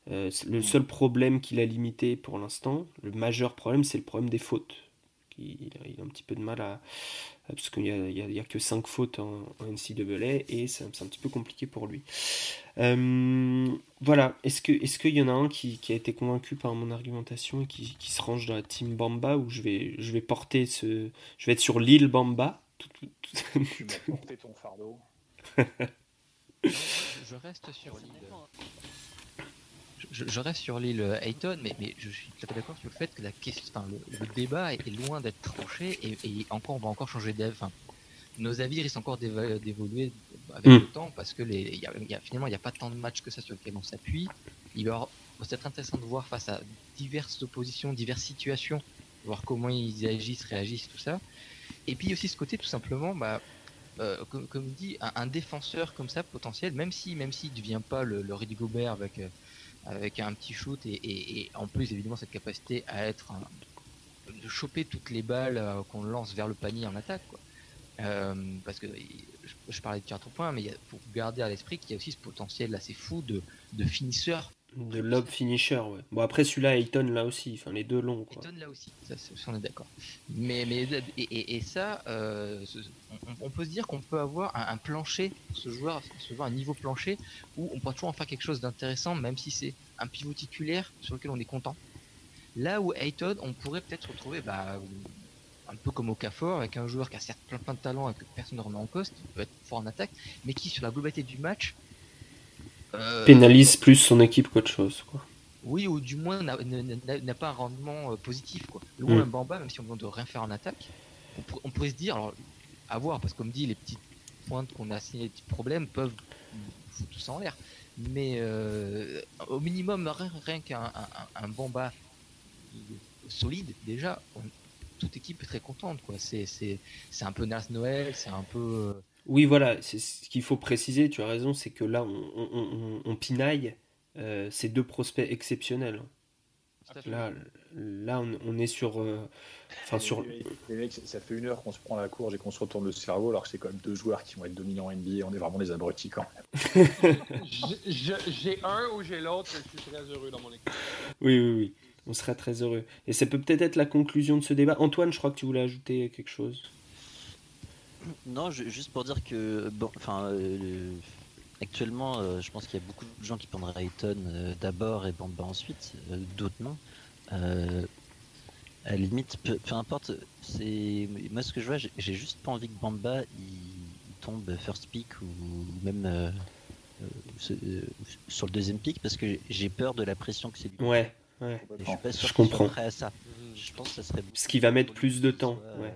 Euh, le seul problème qu'il a limité pour l'instant, le majeur problème, c'est le problème des fautes. Il, a un petit peu de mal à, parce qu'il n'y a, que 5 fautes en, NCAA et c'est un, petit peu compliqué pour lui. Euh, voilà, est-ce qu'il est qu'il y en a un qui, a été convaincu par mon argumentation et qui, se range dans la team Bamba ou je vais, je vais porter ce. Je vais être sur l'île Bamba? Tu vas porter ton fardeau. je reste sur l'île je, reste sur l'île euh, Hayton, mais, mais je suis tout à fait d'accord sur le fait que la question, le, débat est loin d'être tranché et, encore, on va encore changer d'avis. nos avis risquent encore d'évoluer avec hmm. le temps parce que les, y a, finalement, il n'y a pas tant de matchs que ça sur lesquels on s'appuie. Il va être intéressant de voir face à diverses oppositions, diverses situations, voir comment ils agissent, réagissent, tout ça. Et puis aussi ce côté, tout simplement, bah, euh, comme, comme dit, un, défenseur comme ça potentiel, même si même s'il ne devient pas le, le Rudy Gobert avec euh, avec un petit shoot et, en plus évidemment cette capacité à être de choper toutes les balles euh, qu'on lance vers le panier en attaque quoi. Euh, parce que je, parlais de tir point mais il faut garder à l'esprit qu'il y a aussi ce potentiel assez fou de finisseur de lob finisher, ouais. Bon, après, celui-là, Ayton là aussi, enfin, les deux longs. Ayton là aussi, ça, on est d'accord. Mais, mais, et, ça, euh, on, peut se dire qu'on peut avoir un, plancher ce joueur, un niveau plancher, où on peut toujours en faire quelque chose d'intéressant, même si c'est un pivot titulaire sur lequel on est content. Là où Ayton, on pourrait peut-être retrouver, bah, un peu comme au Cafor, avec un joueur qui a certes plein, plein de talent et que personne ne remet en poste, qui peut être fort en attaque, mais qui, sur la globalité du match, pénalise plus son équipe qu'autre chose. Quoi. Oui, ou du moins n'a pas un rendement euh, positif. Quoi. Le mm. Bamba, même si on ne de rien faire en attaque, on, pourrait se dire, alors, à voir, parce que comme dit, les petites pointes qu'on a assignées, les petits problèmes peuvent foutre tout ça en l'air. Mais euh, au minimum, rien, qu'un un, Bamba solide, déjà, toute équipe est très contente. C'est un peu Nas Noël, c'est un peu. Oui, voilà, c'est ce qu'il faut préciser, tu as raison, c'est que là, on, pinaille euh, ces deux prospects exceptionnels. Là, là on, est sur. Euh, enfin, sur... Les mecs, ça fait une heure qu'on se prend la courge et qu'on se retourne le cerveau, alors que c'est quand même deux joueurs qui vont être dominants en NBA. On est vraiment des abrutis quand même. j'ai un ou j'ai l'autre, je suis très heureux dans mon équipe. Oui, oui, oui. On serait très heureux. Et ça peut peut-être être la conclusion de ce débat. Antoine, je crois que tu voulais ajouter quelque chose. Non, juste pour dire que, bon, enfin, euh, actuellement, euh, je pense qu'il y a beaucoup de gens qui prendraient Ayton euh, d'abord et Bamba ensuite, d'autres non. À la limite, peu, peu importe. C'est moi ce que je vois, j'ai juste pas envie que Bamba il, tombe first pick ou même ce- sur le deuxième pick parce que j'ai peur de la pression que c'est lui. Ouais, ouais. Et je suis pas sûr Je comprends. prêt à ça. Je pense que ça serait. Parce qu'il va mettre plus de temps, Soit, ouais.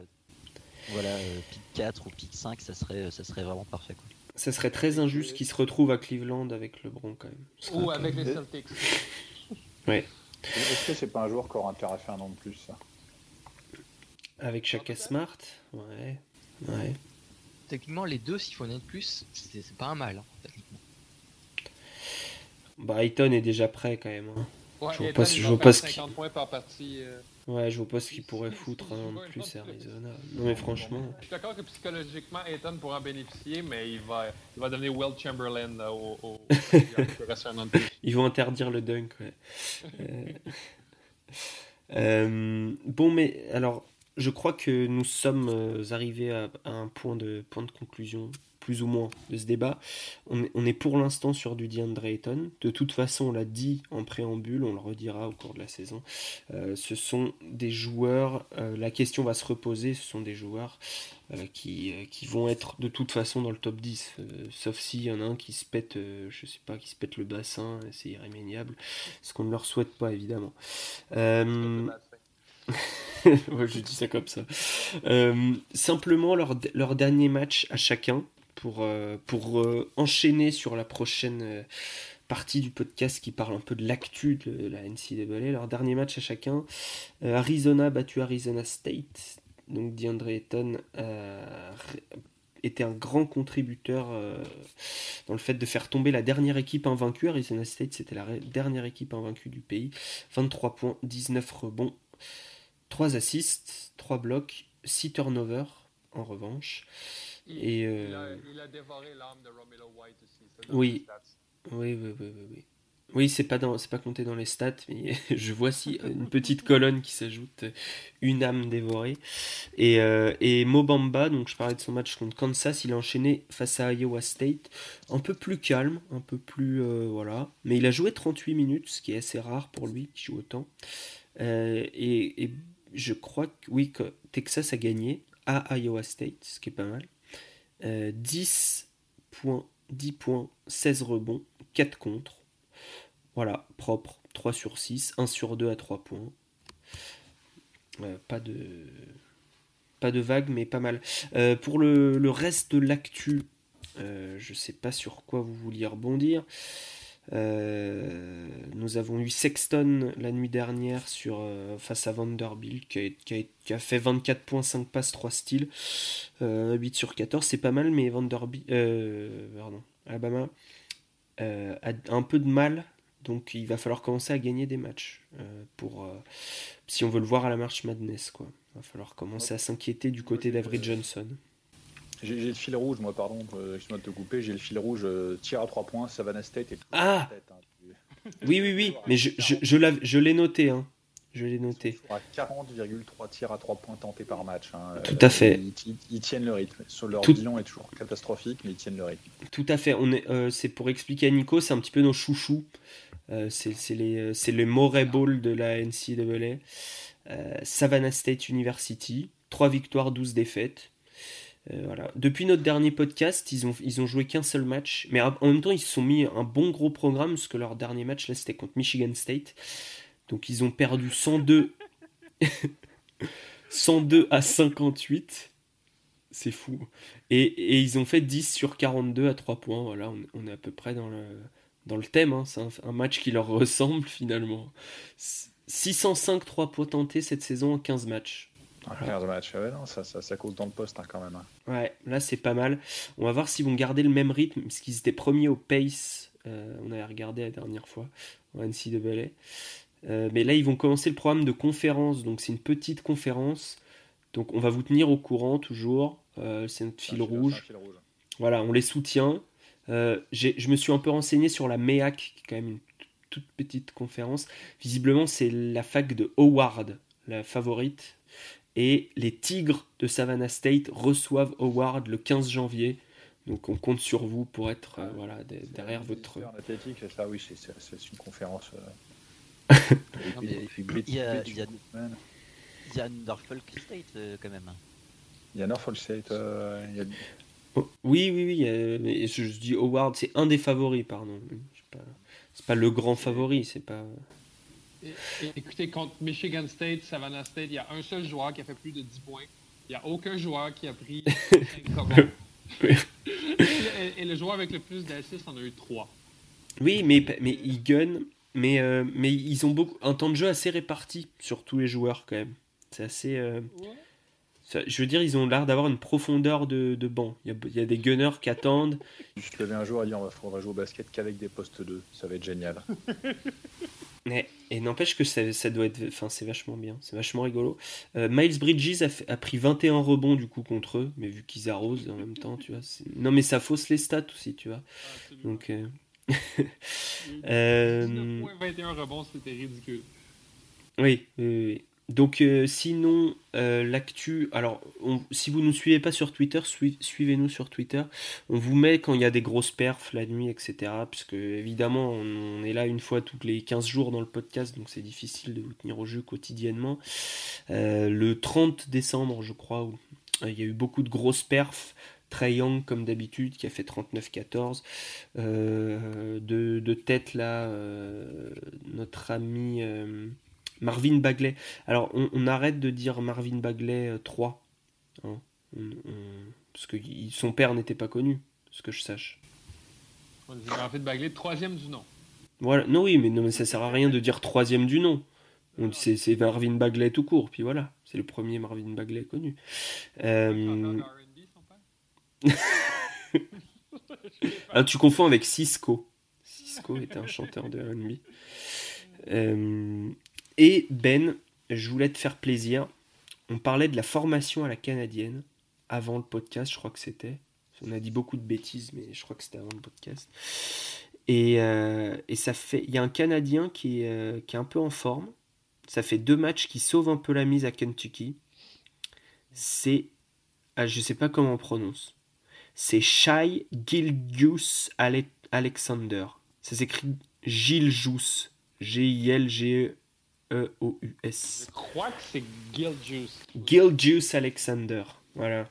Voilà, euh, pick 4 ou pick 5, ça serait, ça serait vraiment parfait. Quoi. Ça serait très injuste qu'il se retrouve à Cleveland avec LeBron quand même. Ou avec les Celtics. Est-ce que c'est pas un joueur qui aura intérêt à faire un an de plus ça? Avec Chaka Smart, ouais. Ouais. Techniquement, les deux, s'il faut en être plus, c'est pas un mal. hein, techniquement. Bah, Ayton est déjà prêt quand même. hein. Ouais, Je vois Ayton, pas je vois faire pas ce 50 points par partie. euh. Ouais, je vois pas ce qu'il pourrait foutre an de plus Arizona. Non mais franchement, Je suis d'accord que psychologiquement, Ayton pourra en bénéficier, mais il va, il va devenir Will Chamberlain euh, au, au, ils vont interdire le dunk. Ouais. Euh, euh, bon, mais alors, je crois que nous sommes euh, arrivés à, à un point de, point de conclusion, plus ou moins, de ce débat. On est, pour l'instant sur du DeAndre Ayton. De toute façon, on l'a dit en préambule, on le redira au cours de la saison. Euh, ce sont des joueurs, euh, la question va se reposer, ce sont des joueurs euh, qui, qui vont être de toute façon dans le top 10. euh, sauf s'il y en a un qui se pète, je sais pas, qui se pète le bassin, c'est irrémédiable. Ce qu'on ne leur souhaite pas, évidemment. Je dis ça comme ça. Simplement leur, leur dernier match à chacun pour, euh, pour euh, enchaîner sur la prochaine euh, partie du podcast qui parle un peu de l'actu de la NCAA. Leur dernier match à chacun. Euh, Arizona battu Arizona State. Donc DeAndre Ayton était un grand contributeur dans le fait de faire tomber la dernière équipe invaincue. Arizona State, c'était la dernière équipe invaincue du pays. 23 points, 19 rebonds, 3 assists, 3 blocs, 6 turnovers en revanche. Et, euh, il, a, il a dévoré l'âme de White aussi. Oui. Oui, oui, oui, oui. Oui, oui c'est pas, dans- c'est pas compté dans les stats, mais je vois si une petite colonne qui s'ajoute, une âme dévorée. Et, euh, et Mobamba, donc je parlais de son match contre Kansas, il a enchaîné face à Iowa State, un peu plus calme, un peu plus. euh, voilà. Mais il a joué 38 minutes, ce qui est assez rare pour lui, qui joue autant. Euh, et, et je crois que, oui, que Texas a gagné à Iowa State, ce qui est pas mal. Euh, 10 points, 10 points, 16 rebonds, 4 contre. Voilà, propre. 3 sur 6, 1 sur 2 à 3 points. Euh, pas de. Pas de vague, mais pas mal. Euh, pour le, reste de l'actu, euh, je sais pas sur quoi vous vouliez rebondir. Euh, nous avons eu Sexton la nuit dernière sur, euh, face à Vanderbilt qui a, qui a- qui a fait 24 points, 5 passes, 3 styles. Euh, 8 sur 14, c'est pas mal, mais Vanderbilt, euh, pardon, Alabama a un peu de mal, donc il va falloir commencer à gagner des matchs pour si on veut le voir à la marche Madness, quoi. Il va falloir commencer à s'inquiéter du côté d'Avery Johnson. J'ai le fil rouge, moi, pardon, euh, excuse-moi de te couper. J'ai le fil rouge, euh, tir à 3 points, Savannah State et Ah Tête, hein, Oui, oui, oui, mais je, je, je l'ai noté, hein. Je l'ai noté. toujours à 40,3 tirs à 3 points tentés par match. hein. Tout à fait. Ils, tiennent le rythme. Sur leur Tout- bilan est toujours catastrophique, mais ils tiennent le rythme. Tout à fait. On est, euh, c'est pour expliquer à Nico, c'est un petit peu nos chouchous. Euh, c'est, c'est les, euh, c'est les Moray Ball de la NCAA. Euh, Savannah State University, 3 victoires, 12 défaites. Euh. Depuis notre dernier podcast, ils ont, ils ont joué qu'un seul match, mais en même temps, ils se sont mis un bon gros programme, parce que leur dernier match, là, c'était contre Michigan State. Donc, ils ont perdu 102, 102 à 58. C'est fou. Et, ils ont fait 10 sur 42 à 3 points. Voilà, on, on est à peu près dans le, dans le thème. hein. C'est un, un match qui leur ressemble finalement. 605 3 points tentés cette saison en 15 matchs. Un 15 matchs, ouais, non, ça, ça, ça cause dans le poste hein, quand même. hein. Ouais, là c'est pas mal. On va voir s'ils vont garder le même rythme, parce qu'ils étaient premiers au pace. Euh, on avait regardé la dernière fois en NCAA. Euh, mais là, ils vont commencer le programme de conférence. Donc, c'est une petite conférence. Donc, on va vous tenir au courant toujours. Euh, c'est notre fil un c'est un rouge. fil rouge. Voilà, on les soutient. Euh, je me suis un peu renseigné sur la MEAC, qui est quand même une toute petite conférence. Visiblement, c'est la fac de Howard, la favorite. Et les Tigres de Savannah State reçoivent Howard le 15 janvier. Donc on compte sur vous pour être euh, voilà, de- derrière votre... Athlétique, c'est ça, oui, c'est- une conférence. euh, il y a- Brit- il y a- Goodman. il y a Norfolk State euh, quand même. Il y a Norfolk State. euh, il y a- Oh, Oui, oui, oui. euh, mais je, je dis Howard, c'est un des favoris, pardon. C'est pas, c'est pas le grand favori, c'est pas. Écoutez, contre Michigan State, Savannah State, il y a un seul joueur qui a fait plus de 10 points. Il n'y a aucun joueur qui a pris 5 rebonds. Oui. et, et le joueur avec le plus d'assists en a eu 3. Oui, mais, mais ils gunnent, mais, euh, mais ils ont beaucoup, un temps de jeu assez réparti sur tous les joueurs quand même. C'est assez. euh, ça- je veux dire, ils ont l'air d'avoir une profondeur de, de banc. Il y, a, il y a des gunners qui attendent. Juste lever un jour et dire on va, on va jouer au basket qu'avec des postes 2. Ça va être génial. Et n'empêche que ça, ça doit être. Enfin, c'est vachement bien, c'est vachement rigolo. Euh, Miles Bridges a, fait- a pris 21 rebonds du coup contre eux, mais vu qu'ils arrosent en même temps, tu vois. Non, mais ça fausse les stats aussi, tu vois. Donc. euh, euh, 19 points, 21 rebonds, c'était ridicule. Oui, oui, oui, oui. Donc euh, sinon, euh, l'actu, alors si vous ne nous suivez pas sur Twitter, sui- suivez-nous sur Twitter. On vous met quand il y a des grosses perfs la nuit, etc. Puisque évidemment, on, est là une fois tous les 15 jours dans le podcast, donc c'est difficile de vous tenir au jeu quotidiennement. Euh, le 30 décembre, je crois, il y a eu beaucoup de grosses perfs. Trey Young, comme d'habitude, qui a fait 39-14. Euh, de, de tête, là, notre ami Marvin Bagley. Alors, on, on arrête de dire Marvin Bagley euh, 3. hein. On- on- parce que il- son père n'était pas connu, ce que je sache. On dit fait Bagley, troisième du nom. Voilà. Non, oui, mais, non, mais ça sert à rien de dire troisième du nom. C'est Marvin Bagley tout court, puis voilà. C'est le premier Marvin Bagley connu. Euh? Ah, tu confonds avec Cisco. Cisco était un chanteur de R&B. Euh, et Ben, je voulais te faire plaisir. On parlait de la formation à la canadienne avant le podcast, je crois que c'était. On a dit beaucoup de bêtises, mais je crois que c'était avant le podcast. Et, euh, et ça fait, il y a un Canadien qui est, euh, qui est un peu en forme. Ça fait deux matchs qui sauvent un peu la mise à Kentucky. C'est, ah, je sais pas comment on prononce c'est Shai Gilgius Ale- Alexander. Ça s'écrit Gilgius. G-I-L-G-E-O-U-S. Je crois que c'est Giljuice. Gilgius Alexander. Voilà.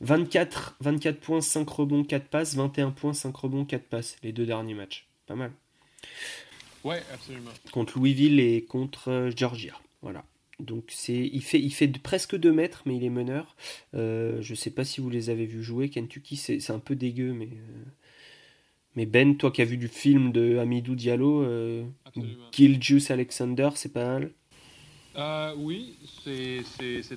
24, 24 points, 5 rebonds, 4 passes. 21 points, 5 rebonds, 4 passes. Les deux derniers matchs. Pas mal. Ouais, absolument. Contre Louisville et contre euh, Georgia. Voilà. Donc c'est, il fait, il fait presque 2 mètres, mais il est meneur. Euh, je sais pas si vous les avez vus jouer. Kentucky, c'est, c'est un peu dégueu, mais. euh, Mais Ben, toi qui as vu du film de Hamidou Diallo, euh, Absolument. Gilgius Alexander, c'est pas mal? Euh, oui, c'est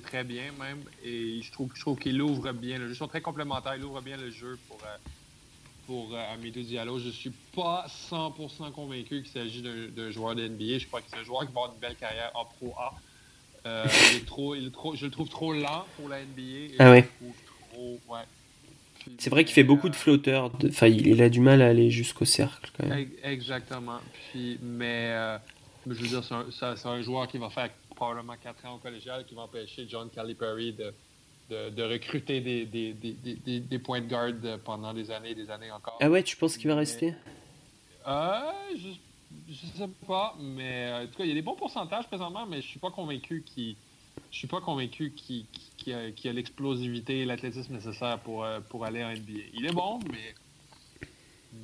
très bien même. Et je trouve, je trouve qu'il ouvre bien le jeu. Ils sont très complémentaires. Il ouvre bien le jeu pour, euh, pour euh, Amidou Diallo. Je suis pas 100% convaincu qu'il s'agit d'un joueur de NBA. Je crois que c'est un joueur qui va avoir une belle carrière en Pro A. Il est trop, il est trop, je le trouve trop lent pour la NBA. et Ah je ouais. le trouve trop- ouais. C'est vrai qu'il fait beaucoup de flotteurs. de- Enfin, il, a du mal à aller jusqu'au cercle quand même. Ex- Exactement. Puis, mais euh, je veux dire, c'est un, joueur qui va faire probablement 4 ans au collégial, qui va empêcher John Calipari de, de, de recruter des, des, des, des, des- des points de garde pendant des années et des années encore. Ah ouais, tu penses qu'il va rester? Euh, je, je sais pas, mais euh, en tout cas, il y a des bons pourcentages présentement, mais je suis pas convaincu qu'il je suis pas convaincu qu'il qu'il a, l'explosivité et l'athlétisme nécessaire pour, euh, pour aller en NBA. Il est bon, mais.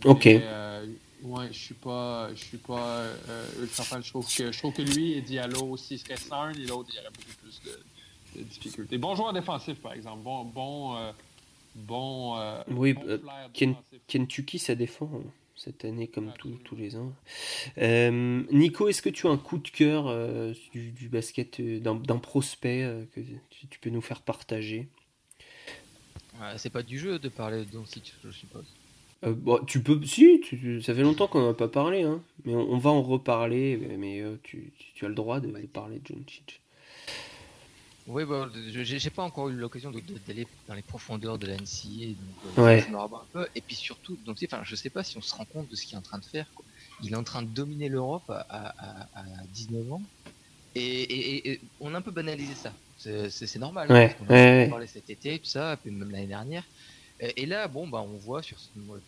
Ok. mais, euh, ouais, je suis pas, je suis pas euh, ultra fan. Je trouve que je trouve que lui et Diallo, s'il serait Sarn et l'autre, il y aurait beaucoup plus de, de difficultés. Bon joueur défensif, par exemple. Bon, bon, euh, bon. Oui, bon Ken-. Kentucky, ça défend hein, cette année comme Ah, tous- les ans. Euh, Nico, est-ce que tu as un coup de cœur euh, du, du basket, euh, d'un prospect que tu, tu peux nous faire partager? Ouais, c'est pas du jeu de parler de Doncic, je suppose. Bon, Tu peux, si, tu- ça fait longtemps qu'on n'en a pas parlé, hein, mais on, on va en reparler. Mais, tu, as le droit de, de parler de. Oui, bon, je- j'ai pas encore eu l'occasion d'aller dans les profondeurs de la NCA, donc euh, Ouais. me un peu. Et puis surtout, donc enfin, je sais pas si on se rend compte de ce qu'il est en train de faire. quoi. Il est en train de dominer l'Europe à, à- à- à 19 ans, et, et- et- et on a un peu banalisé ça. C'est normal. Ouais, parce qu'on en a ouais, ouais. parlé cet été, tout ça, puis même l'année dernière. Et, et là, bon, bah, on voit sur ce- la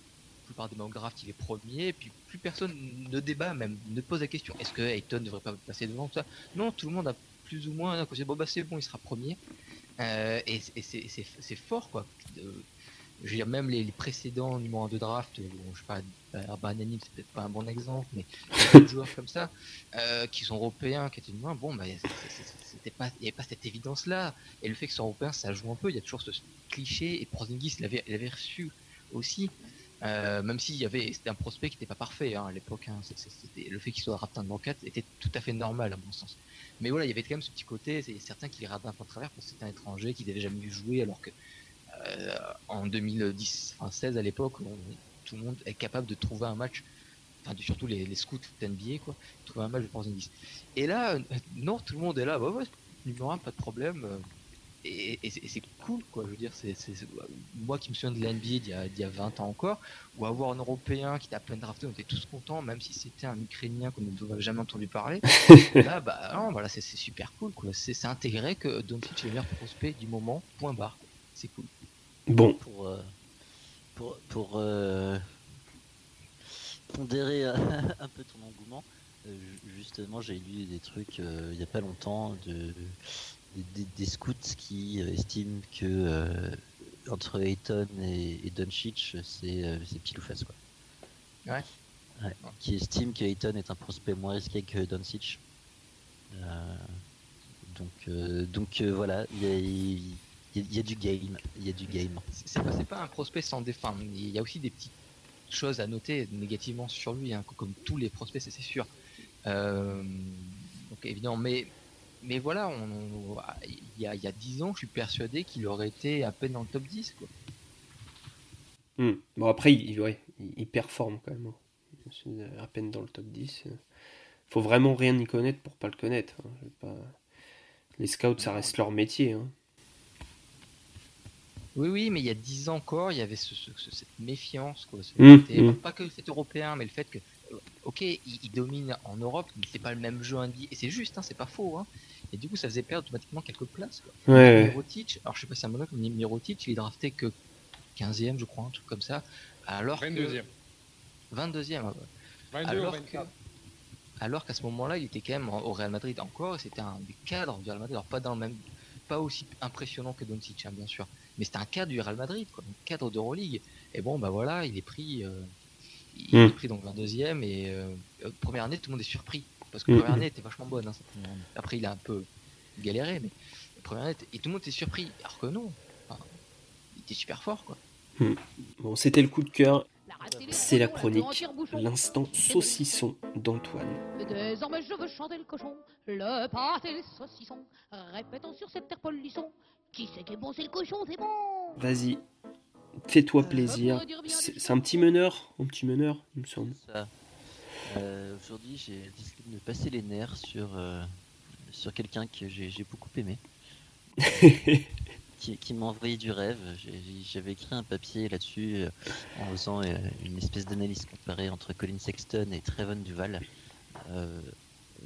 plupart des démographes qu'il est premier, et puis plus personne ne débat, même ne pose la question est-ce que Ayton ne devrait pas passer devant tout ça Non, tout le monde a plus ou moins, hein, bon, bah, c'est bon, il sera premier. et, c'est fort, quoi. je veux dire, même les, précédents numéros 1 de draft, bon, je sais pas, Banani, c'est peut-être pas un bon exemple, mais des joueurs comme ça, qui sont européens, qui étaient moins, bon, bah, il n'y avait pas cette évidence-là. Et le fait que ce soit européen, ça joue un peu, il y a toujours ce cliché, et Porzingis l'avait reçu aussi. Euh, même s'il y avait, c'était un prospect qui n'était pas parfait hein, à l'époque. Hein, le fait qu'il soit drafté en 4 était tout à fait normal à mon sens. Mais voilà, il y avait quand même ce petit côté. C'est certains qui les peu à travers parce que c'était un étranger qui n'avait jamais vu jouer, alors que euh, en 2010, enfin 16 à l'époque, tout le monde est capable de trouver un match. Enfin, surtout les, scouts d'NBA, quoi, trouver un match de Porzingis. Et là, euh, non, tout le monde est là. Bah ouais, numéro 1, pas de problème et, c'est cool, quoi. Je veux dire, c'est moi qui me souviens de l'NBA d'il y, y, a 20 ans encore, ou avoir un Européen qui t'a à peine drafté, on était tous contents, même si c'était un Ukrainien qu'on n'avait jamais entendu parler. là, bah non, voilà, c'est super cool, quoi. C'est intégré que Doncic est le meilleur prospect du moment, point barre. C'est cool. Bon. Pour, euh, pour, pour euh, pondérer un peu ton engouement, euh, justement, j'ai lu des trucs il n'y a pas longtemps de des, scouts qui euh, estiment que euh, entre Ayton et, et Doncic, c'est euh, pile ou face. Quoi. Ouais. Qui estime que est un prospect moins risqué que Doncic. donc, donc voilà, il y a, du game. Il y a du game. C'est pas, pas un prospect sans défense. Il y a aussi des petites choses à noter négativement sur lui, hein, comme tous les prospects, c'est sûr. donc évidemment, mais mais voilà, on, il, y a, y a 10 ans, je suis persuadé qu'il aurait été à peine dans le top 10. Quoi. Hmm. Bon, après, il, ouais, il, performe quand même. Hein. À peine dans le top 10. Faut vraiment rien y connaître pour pas le connaître. Hein. Les scouts, ça reste leur métier. Hein. Oui, oui, mais il y a 10 ans encore, il y avait ce, cette méfiance. Quoi. Hmm, hmm. Pas que c'est européen, mais le fait que, ok, il, domine en Europe, mais c'est pas le même jeu indien. Et c'est juste, hein, c'est pas faux. Hein. Et du coup, ça faisait perdre automatiquement quelques places. Quoi. Ouais. Mirotic, alors je sais pas si c'est un bon mais Mirotic, il est drafté que 15e, je crois, un truc comme ça. Alors 22e. 22e. 22 alors que, alors qu'à ce moment-là, il était quand même au Real Madrid encore, c'était un des cadres du Real Madrid, alors pas dans le même, pas aussi impressionnant que Doncic, hein, bien sûr, mais c'était un cadre du Real Madrid, quoi, un cadre d'Euroleague. Et bon, bah voilà, il est pris, euh, il est hmm. pris donc 22e et euh, première année, tout le monde est surpris. Parce que la première année était vachement bonne. Hein, Après, il a un peu galéré, mais première année, et tout le monde était surpris. Alors que non, il était super fort, quoi. Hmm. Bon, c'était le coup de cœur. C'est la chronique, l'instant saucisson d'Antoine. Désormais, je veux chanter le cochon, le pâté, les saucissons. Répétons sur cette terre polisson. Qui c'est qui est bon, c'est le cochon, c'est bon. Vas-y, fais-toi plaisir. C'est un petit meneur, un petit meneur, il me semble. Euh, aujourd'hui, j'ai décidé de me passer les nerfs sur, euh, sur quelqu'un que j'ai beaucoup aimé. qui, m'a envoyé du rêve. J'avais écrit un papier là-dessus euh, en faisant une espèce d'analyse comparée entre Colin Sexton et Trevon Duval.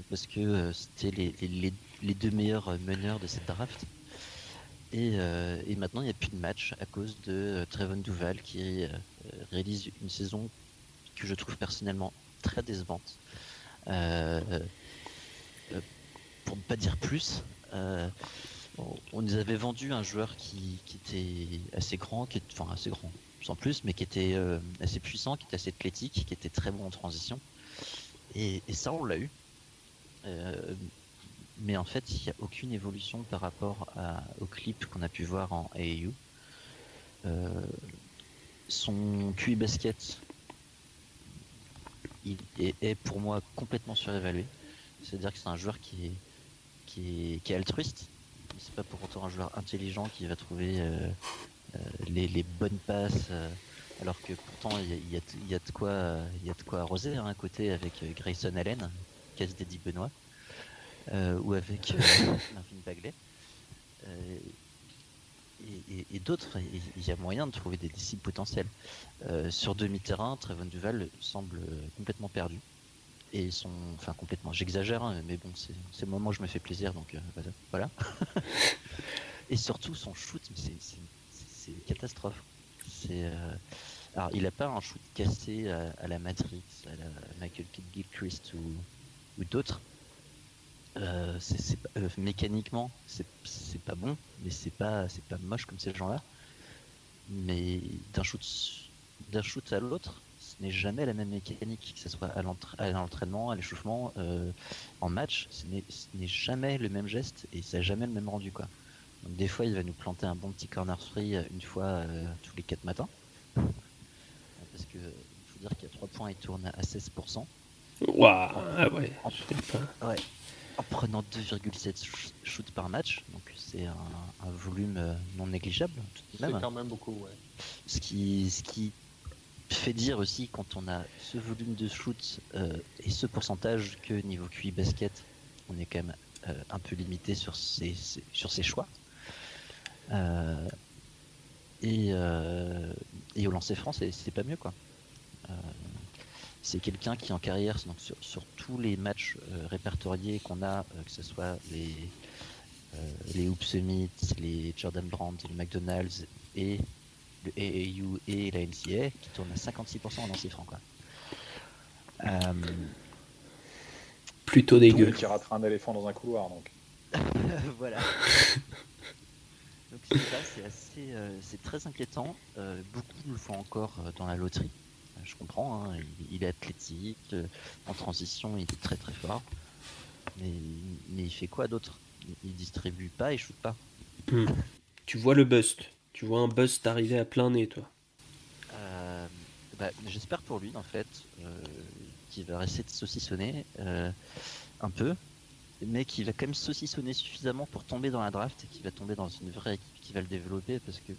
parce que c'était les, les, deux meilleurs meneurs de cette draft. Et, et maintenant, il n'y a plus de match à cause de Trevon Duval qui réalise une saison que je trouve personnellement très décevante. Euh, euh, pour ne pas dire plus, euh, on nous avait vendu un joueur qui, était assez grand, qui est, enfin assez grand, sans plus, mais qui était assez puissant, qui était assez athlétique, qui était très bon en transition. Et, ça, on l'a eu. Mais en fait, il n'y a aucune évolution par rapport au clip qu'on a pu voir en AAU. son QI basket est, pour moi complètement surévalué. C'est-à-dire que c'est un joueur qui est, qui est, altruiste. C'est pas pour autant un joueur intelligent qui va trouver euh, euh, les, bonnes passes. Euh, alors que pourtant il y, a, de quoi, y a de quoi arroser hein, à côté avec Grayson Allen, casse d'Eddie Benoît, ou avec Marvin Bagley et, d'autres, il y a moyen de trouver des, cibles potentielles. Euh, sur demi-terrain, Trevon Duval semble complètement perdu. Et son, enfin complètement, j'exagère, hein, mais bon, c'est le moment où je me fais plaisir, donc euh, voilà. et surtout son shoot, c'est une catastrophe. C'est, euh, alors il n'a pas un shoot cassé à, la Matrix, à la Michael Kidd Gilchrist ou, ou d'autres, euh, c'est- euh, mécaniquement, c'est pas bon, mais c'est pas, c'est pas moche comme ces gens-là. Mais d'un shoot, d'un shoot à l'autre, ce n'est jamais la même mécanique, que ce soit à l'entra- à l'entraînement, à l'échauffement, euh, en match, ce n'est jamais le même geste et ça n'a jamais le même rendu. Quoi. Donc des fois, il va nous planter un bon petit corner free une fois tous les 4 matins. Parce que, il faut dire qu'il y a 3 points, il tourne à 16%. Waouh, ouais. En, ouais, en prenant 2,7 sh- shoots par match, donc c'est un, un volume euh, non négligeable tout de C'est quand même beaucoup, ouais. Ce qui, ce qui fait dire aussi quand on a ce volume de shoot euh, et ce pourcentage que niveau QI basket, on est quand même euh, un peu limité sur ses, ses- sur ses choix. Euh, et, et au lancer franc, c'est pas mieux quoi. C'est quelqu'un qui en carrière, donc sur, sur tous les matchs euh, répertoriés qu'on a, euh, que ce soit les, euh, les Hoop Summit, les Jordan Brand, les McDonald's et le AAU et la NCA, qui tournent à 56% en lancer franc. Quoi. Euh, Plutôt dégueu. qui rate un éléphant dans un couloir. Donc. voilà. Donc c'est ça, c'est assez, euh, c'est très inquiétant. Euh, beaucoup le font encore euh, dans la loterie. Je comprends, hein, il, il est athlétique, euh, en transition, il est très très fort. Mais, mais il fait quoi d'autre? Il, distribue pas, il shoot pas. Hmm. Tu vois le bust. Tu vois un bust arriver à plein nez, toi. Euh, bah, J'espère pour lui en fait euh, qu'il va rester de saucissonner euh, un peu, mais qu'il va quand même saucissonner suffisamment pour tomber dans la draft et qu'il va tomber dans une vraie équipe qui va le développer parce que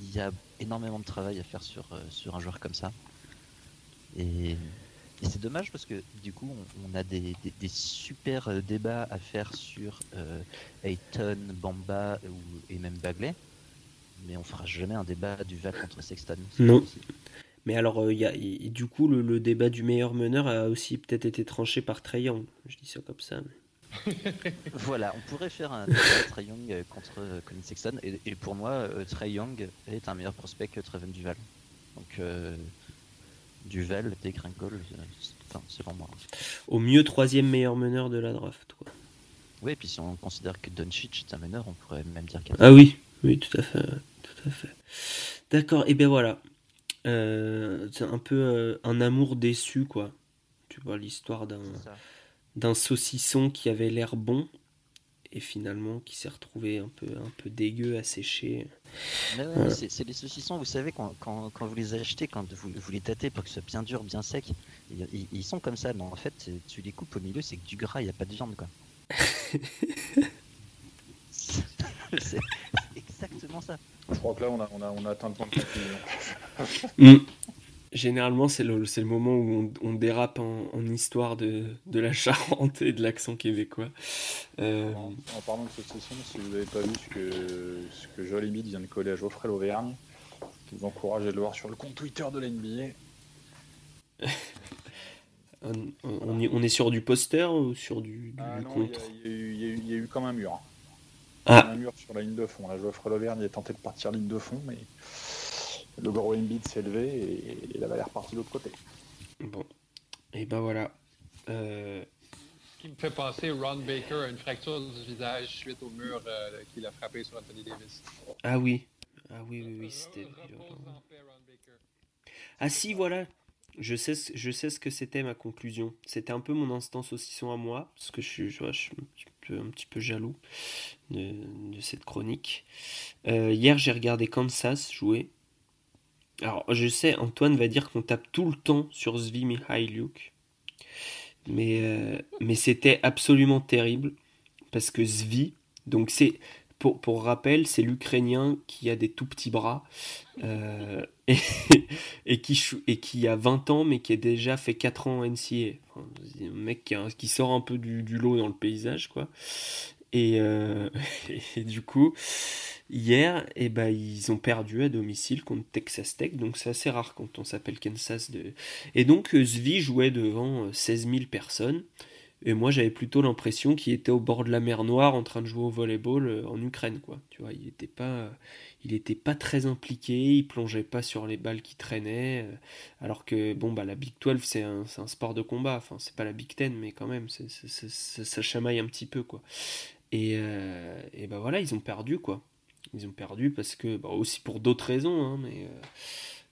il y a énormément de travail à faire sur, euh, sur un joueur comme ça. Et, et c'est dommage parce que du coup on, on a des, des- des super euh, débats à faire sur euh, Ayton, Bamba ou, et même Bagley mais on fera jamais un débat du Val contre Sexton. Non. Mais alors, euh, y a, du coup, le, le débat du meilleur meneur a aussi peut-être été tranché par Young. Je dis ça comme ça. mais- Voilà, on pourrait faire un débat Trae Young euh, contre euh, Colin Sexton, et, et pour moi, euh, Trae Young est un meilleur prospect que Treven Duval. Donc, euh, Duval dégringole, c'est- enfin, selon moi. Au mieux, troisième meilleur meneur de la draft. Quoi. Oui, et puis si on considère que Doncic est un meneur, on pourrait même dire qu'il Ah oui, oui, tout à fait. Tout à fait. D'accord, et bien voilà. Euh, c'est un peu euh, un amour déçu, quoi. Tu vois, l'histoire d'un C'est ça. D'un saucisson qui avait l'air bon et finalement qui s'est retrouvé un peu, un peu dégueu, asséché. Mais ouais, Ouais. c'est les saucissons, vous savez, quand, quand, quand vous les achetez, quand vous, vous les tâtez pour que ce soit bien dur, bien sec, ils, sont comme ça, mais en fait, tu les coupes au milieu, c'est que du gras, il n'y a pas de viande, quoi. c'est c'est exactement ça. Je crois que là, on a, on a, on a atteint le point de conclusion. Mm. Généralement, c'est le, moment où on, on dérape en, en histoire de, de la Charente et de l'accent québécois. Euh, En, en parlant de cette session, si vous n'avez pas vu ce que, ce que Joel Embiid vient de coller à Geoffrey Lauvergne, je vous encourage à le voir sur le compte Twitter de la NBA. on, on y- on est sur du poster ou sur du, du Ah non, contre y y il y a eu comme un mur. hein. Ah. Un mur sur la ligne de fond. Là, Geoffrey Lauvergne a tenté de partir ligne de fond, mais le gros Embiid s'est levé et il avait l'air parti de l'autre côté. Bon, et ben voilà. Euh, Qui me fait penser Ron Baker a une fracture du visage suite au mur euh, qu'il a frappé sur Anthony Davis. Ah oui, ah oui, oui, oui, c'était Baker. Ah si, voilà. Je sais, ce- je sais ce que c'était ma conclusion. C'était un peu mon instant saucisson à moi, parce que je suis, je, vois, je suis un, petit peu, un petit peu jaloux de, de cette chronique. Euh, hier, j'ai regardé Kansas jouer. Alors, je sais, Antoine va dire qu'on tape tout le temps sur Zvi Mihailiuk. Mais, euh, mais c'était absolument terrible, parce que Zvi, donc c'est... Pour, rappel, c'est l'Ukrainien qui a des tout petits bras euh, et, et, qui, et qui a 20 ans mais qui a déjà fait 4 ans en NCA. Un mec qui, sort un peu du lot dans le paysage quoi. Et, euh, et du coup, hier, eh ben, ils ont perdu à domicile contre Texas Tech, donc c'est assez rare quand on s'appelle Kansas. De... Et donc euh, Zvi jouait devant euh, 16 000 personnes. Et moi, j'avais plutôt l'impression qu'il était au bord de la mer Noire en train de jouer au volleyball euh, en Ukraine, quoi. Tu vois, il n'était pas, pas très impliqué, il plongeait pas sur les balles qui traînaient. Euh, alors que, bon, bah, la Big 12, c'est un, sport de combat. Enfin, c'est pas la Big 10, mais quand même, ça chamaille un petit peu, quoi. Et, euh, et bah voilà, ils ont perdu, quoi. Ils ont perdu parce que, bah, aussi pour d'autres raisons, hein, mais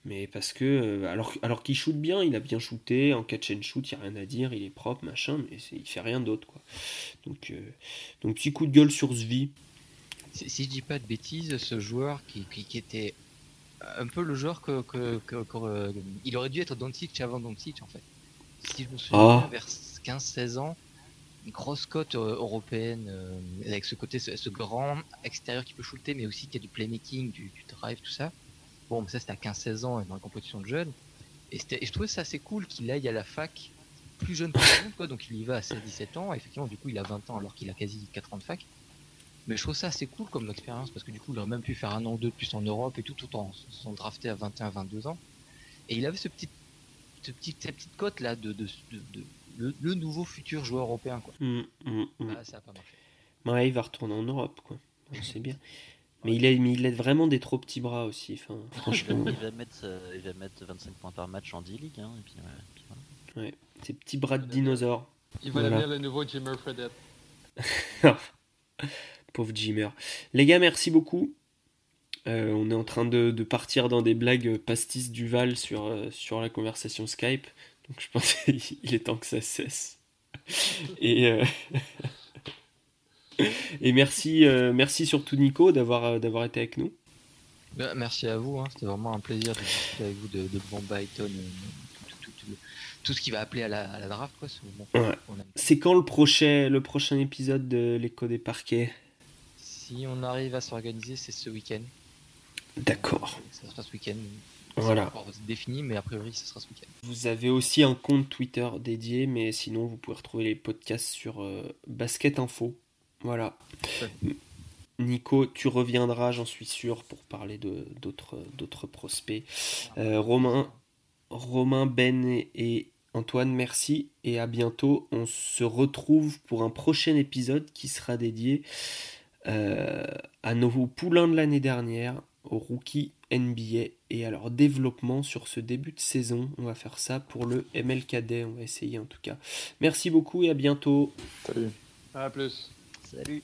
mais parce que, euh, alors, alors qu'il shoot bien, il a bien shooté, en catch and shoot, il n'y a rien à dire, il est propre, machin, mais il fait rien d'autre. quoi. Donc, euh, donc, petit coup de gueule sur Zvi. Si, si je dis pas de bêtises, ce joueur qui, qui, était un peu le joueur que, que, euh, il aurait dû être Doncic avant Doncic en fait. Si je me souviens, ah. vers 15-16 ans, grosse cote européenne avec ce côté, ce, grand extérieur qui peut shooter, mais aussi qui a du playmaking, du, drive, tout ça. Bon, ça c'était à 15-16 ans dans la compétition de jeunes. Et, je trouvais ça assez cool qu'il aille à la fac plus jeune que tout quoi. Donc il y va à 16-17 ans. Effectivement, du coup, il a 20 ans alors qu'il a quasi 4 ans de fac. Mais je trouve ça assez cool comme expérience parce que du coup, il aurait même pu faire un an ou deux de plus en Europe et tout, tout en sont drafté à 21-22 ans. Et il avait ce petit, ce petit, cette petite cote là de, de, le, nouveau futur joueur européen, quoi. Mmh, mmh, mmh. ça a pas marché. Ouais, il va retourner en Europe, quoi. C'est bien. Mais il, a, il a vraiment des trop petits bras aussi. Enfin, franchement. il, va mettre, il va mettre 25 points par match en D-League. Hein, et puis, ouais, Ces petits bras de dinosaure. Il va devenir le nouveau Jimmer Fredette. Pauvre Jimmer. Les gars, merci beaucoup. Euh, on est en train de, de, partir dans des blagues pastis Duval sur, euh, sur la conversation Skype. Donc je pense qu'il est temps que ça cesse. Et, euh, Et merci, euh, merci surtout Nico d'avoir euh, d'avoir été avec nous. Bah, merci à vous, hein. c'était vraiment un plaisir de discuter avec vous de, de euh, tout, ce qui va appeler à la, draft. C'est quand le prochain, le prochain épisode de l'écho des parquets? Si on arrive à s'organiser, c'est ce week-end. D'accord. Ça sera ce week-end. Voilà. défini, mais a priori, ce sera ce week-end. Vous avez aussi un compte Twitter dédié, mais sinon, vous pouvez retrouver les podcasts sur Basket Info. Voilà. Nico, tu reviendras, j'en suis sûr, pour parler de d'autres prospects. Euh, Romain, Romain, Ben et Antoine, merci et à bientôt. On se retrouve pour un prochain épisode qui sera dédié euh, à nos poulains de l'année dernière, aux rookies NBA et à leur développement sur ce début de saison. On va faire ça pour le MLKD, on va essayer en tout cas. Merci beaucoup et à bientôt. Salut. À plus. Salut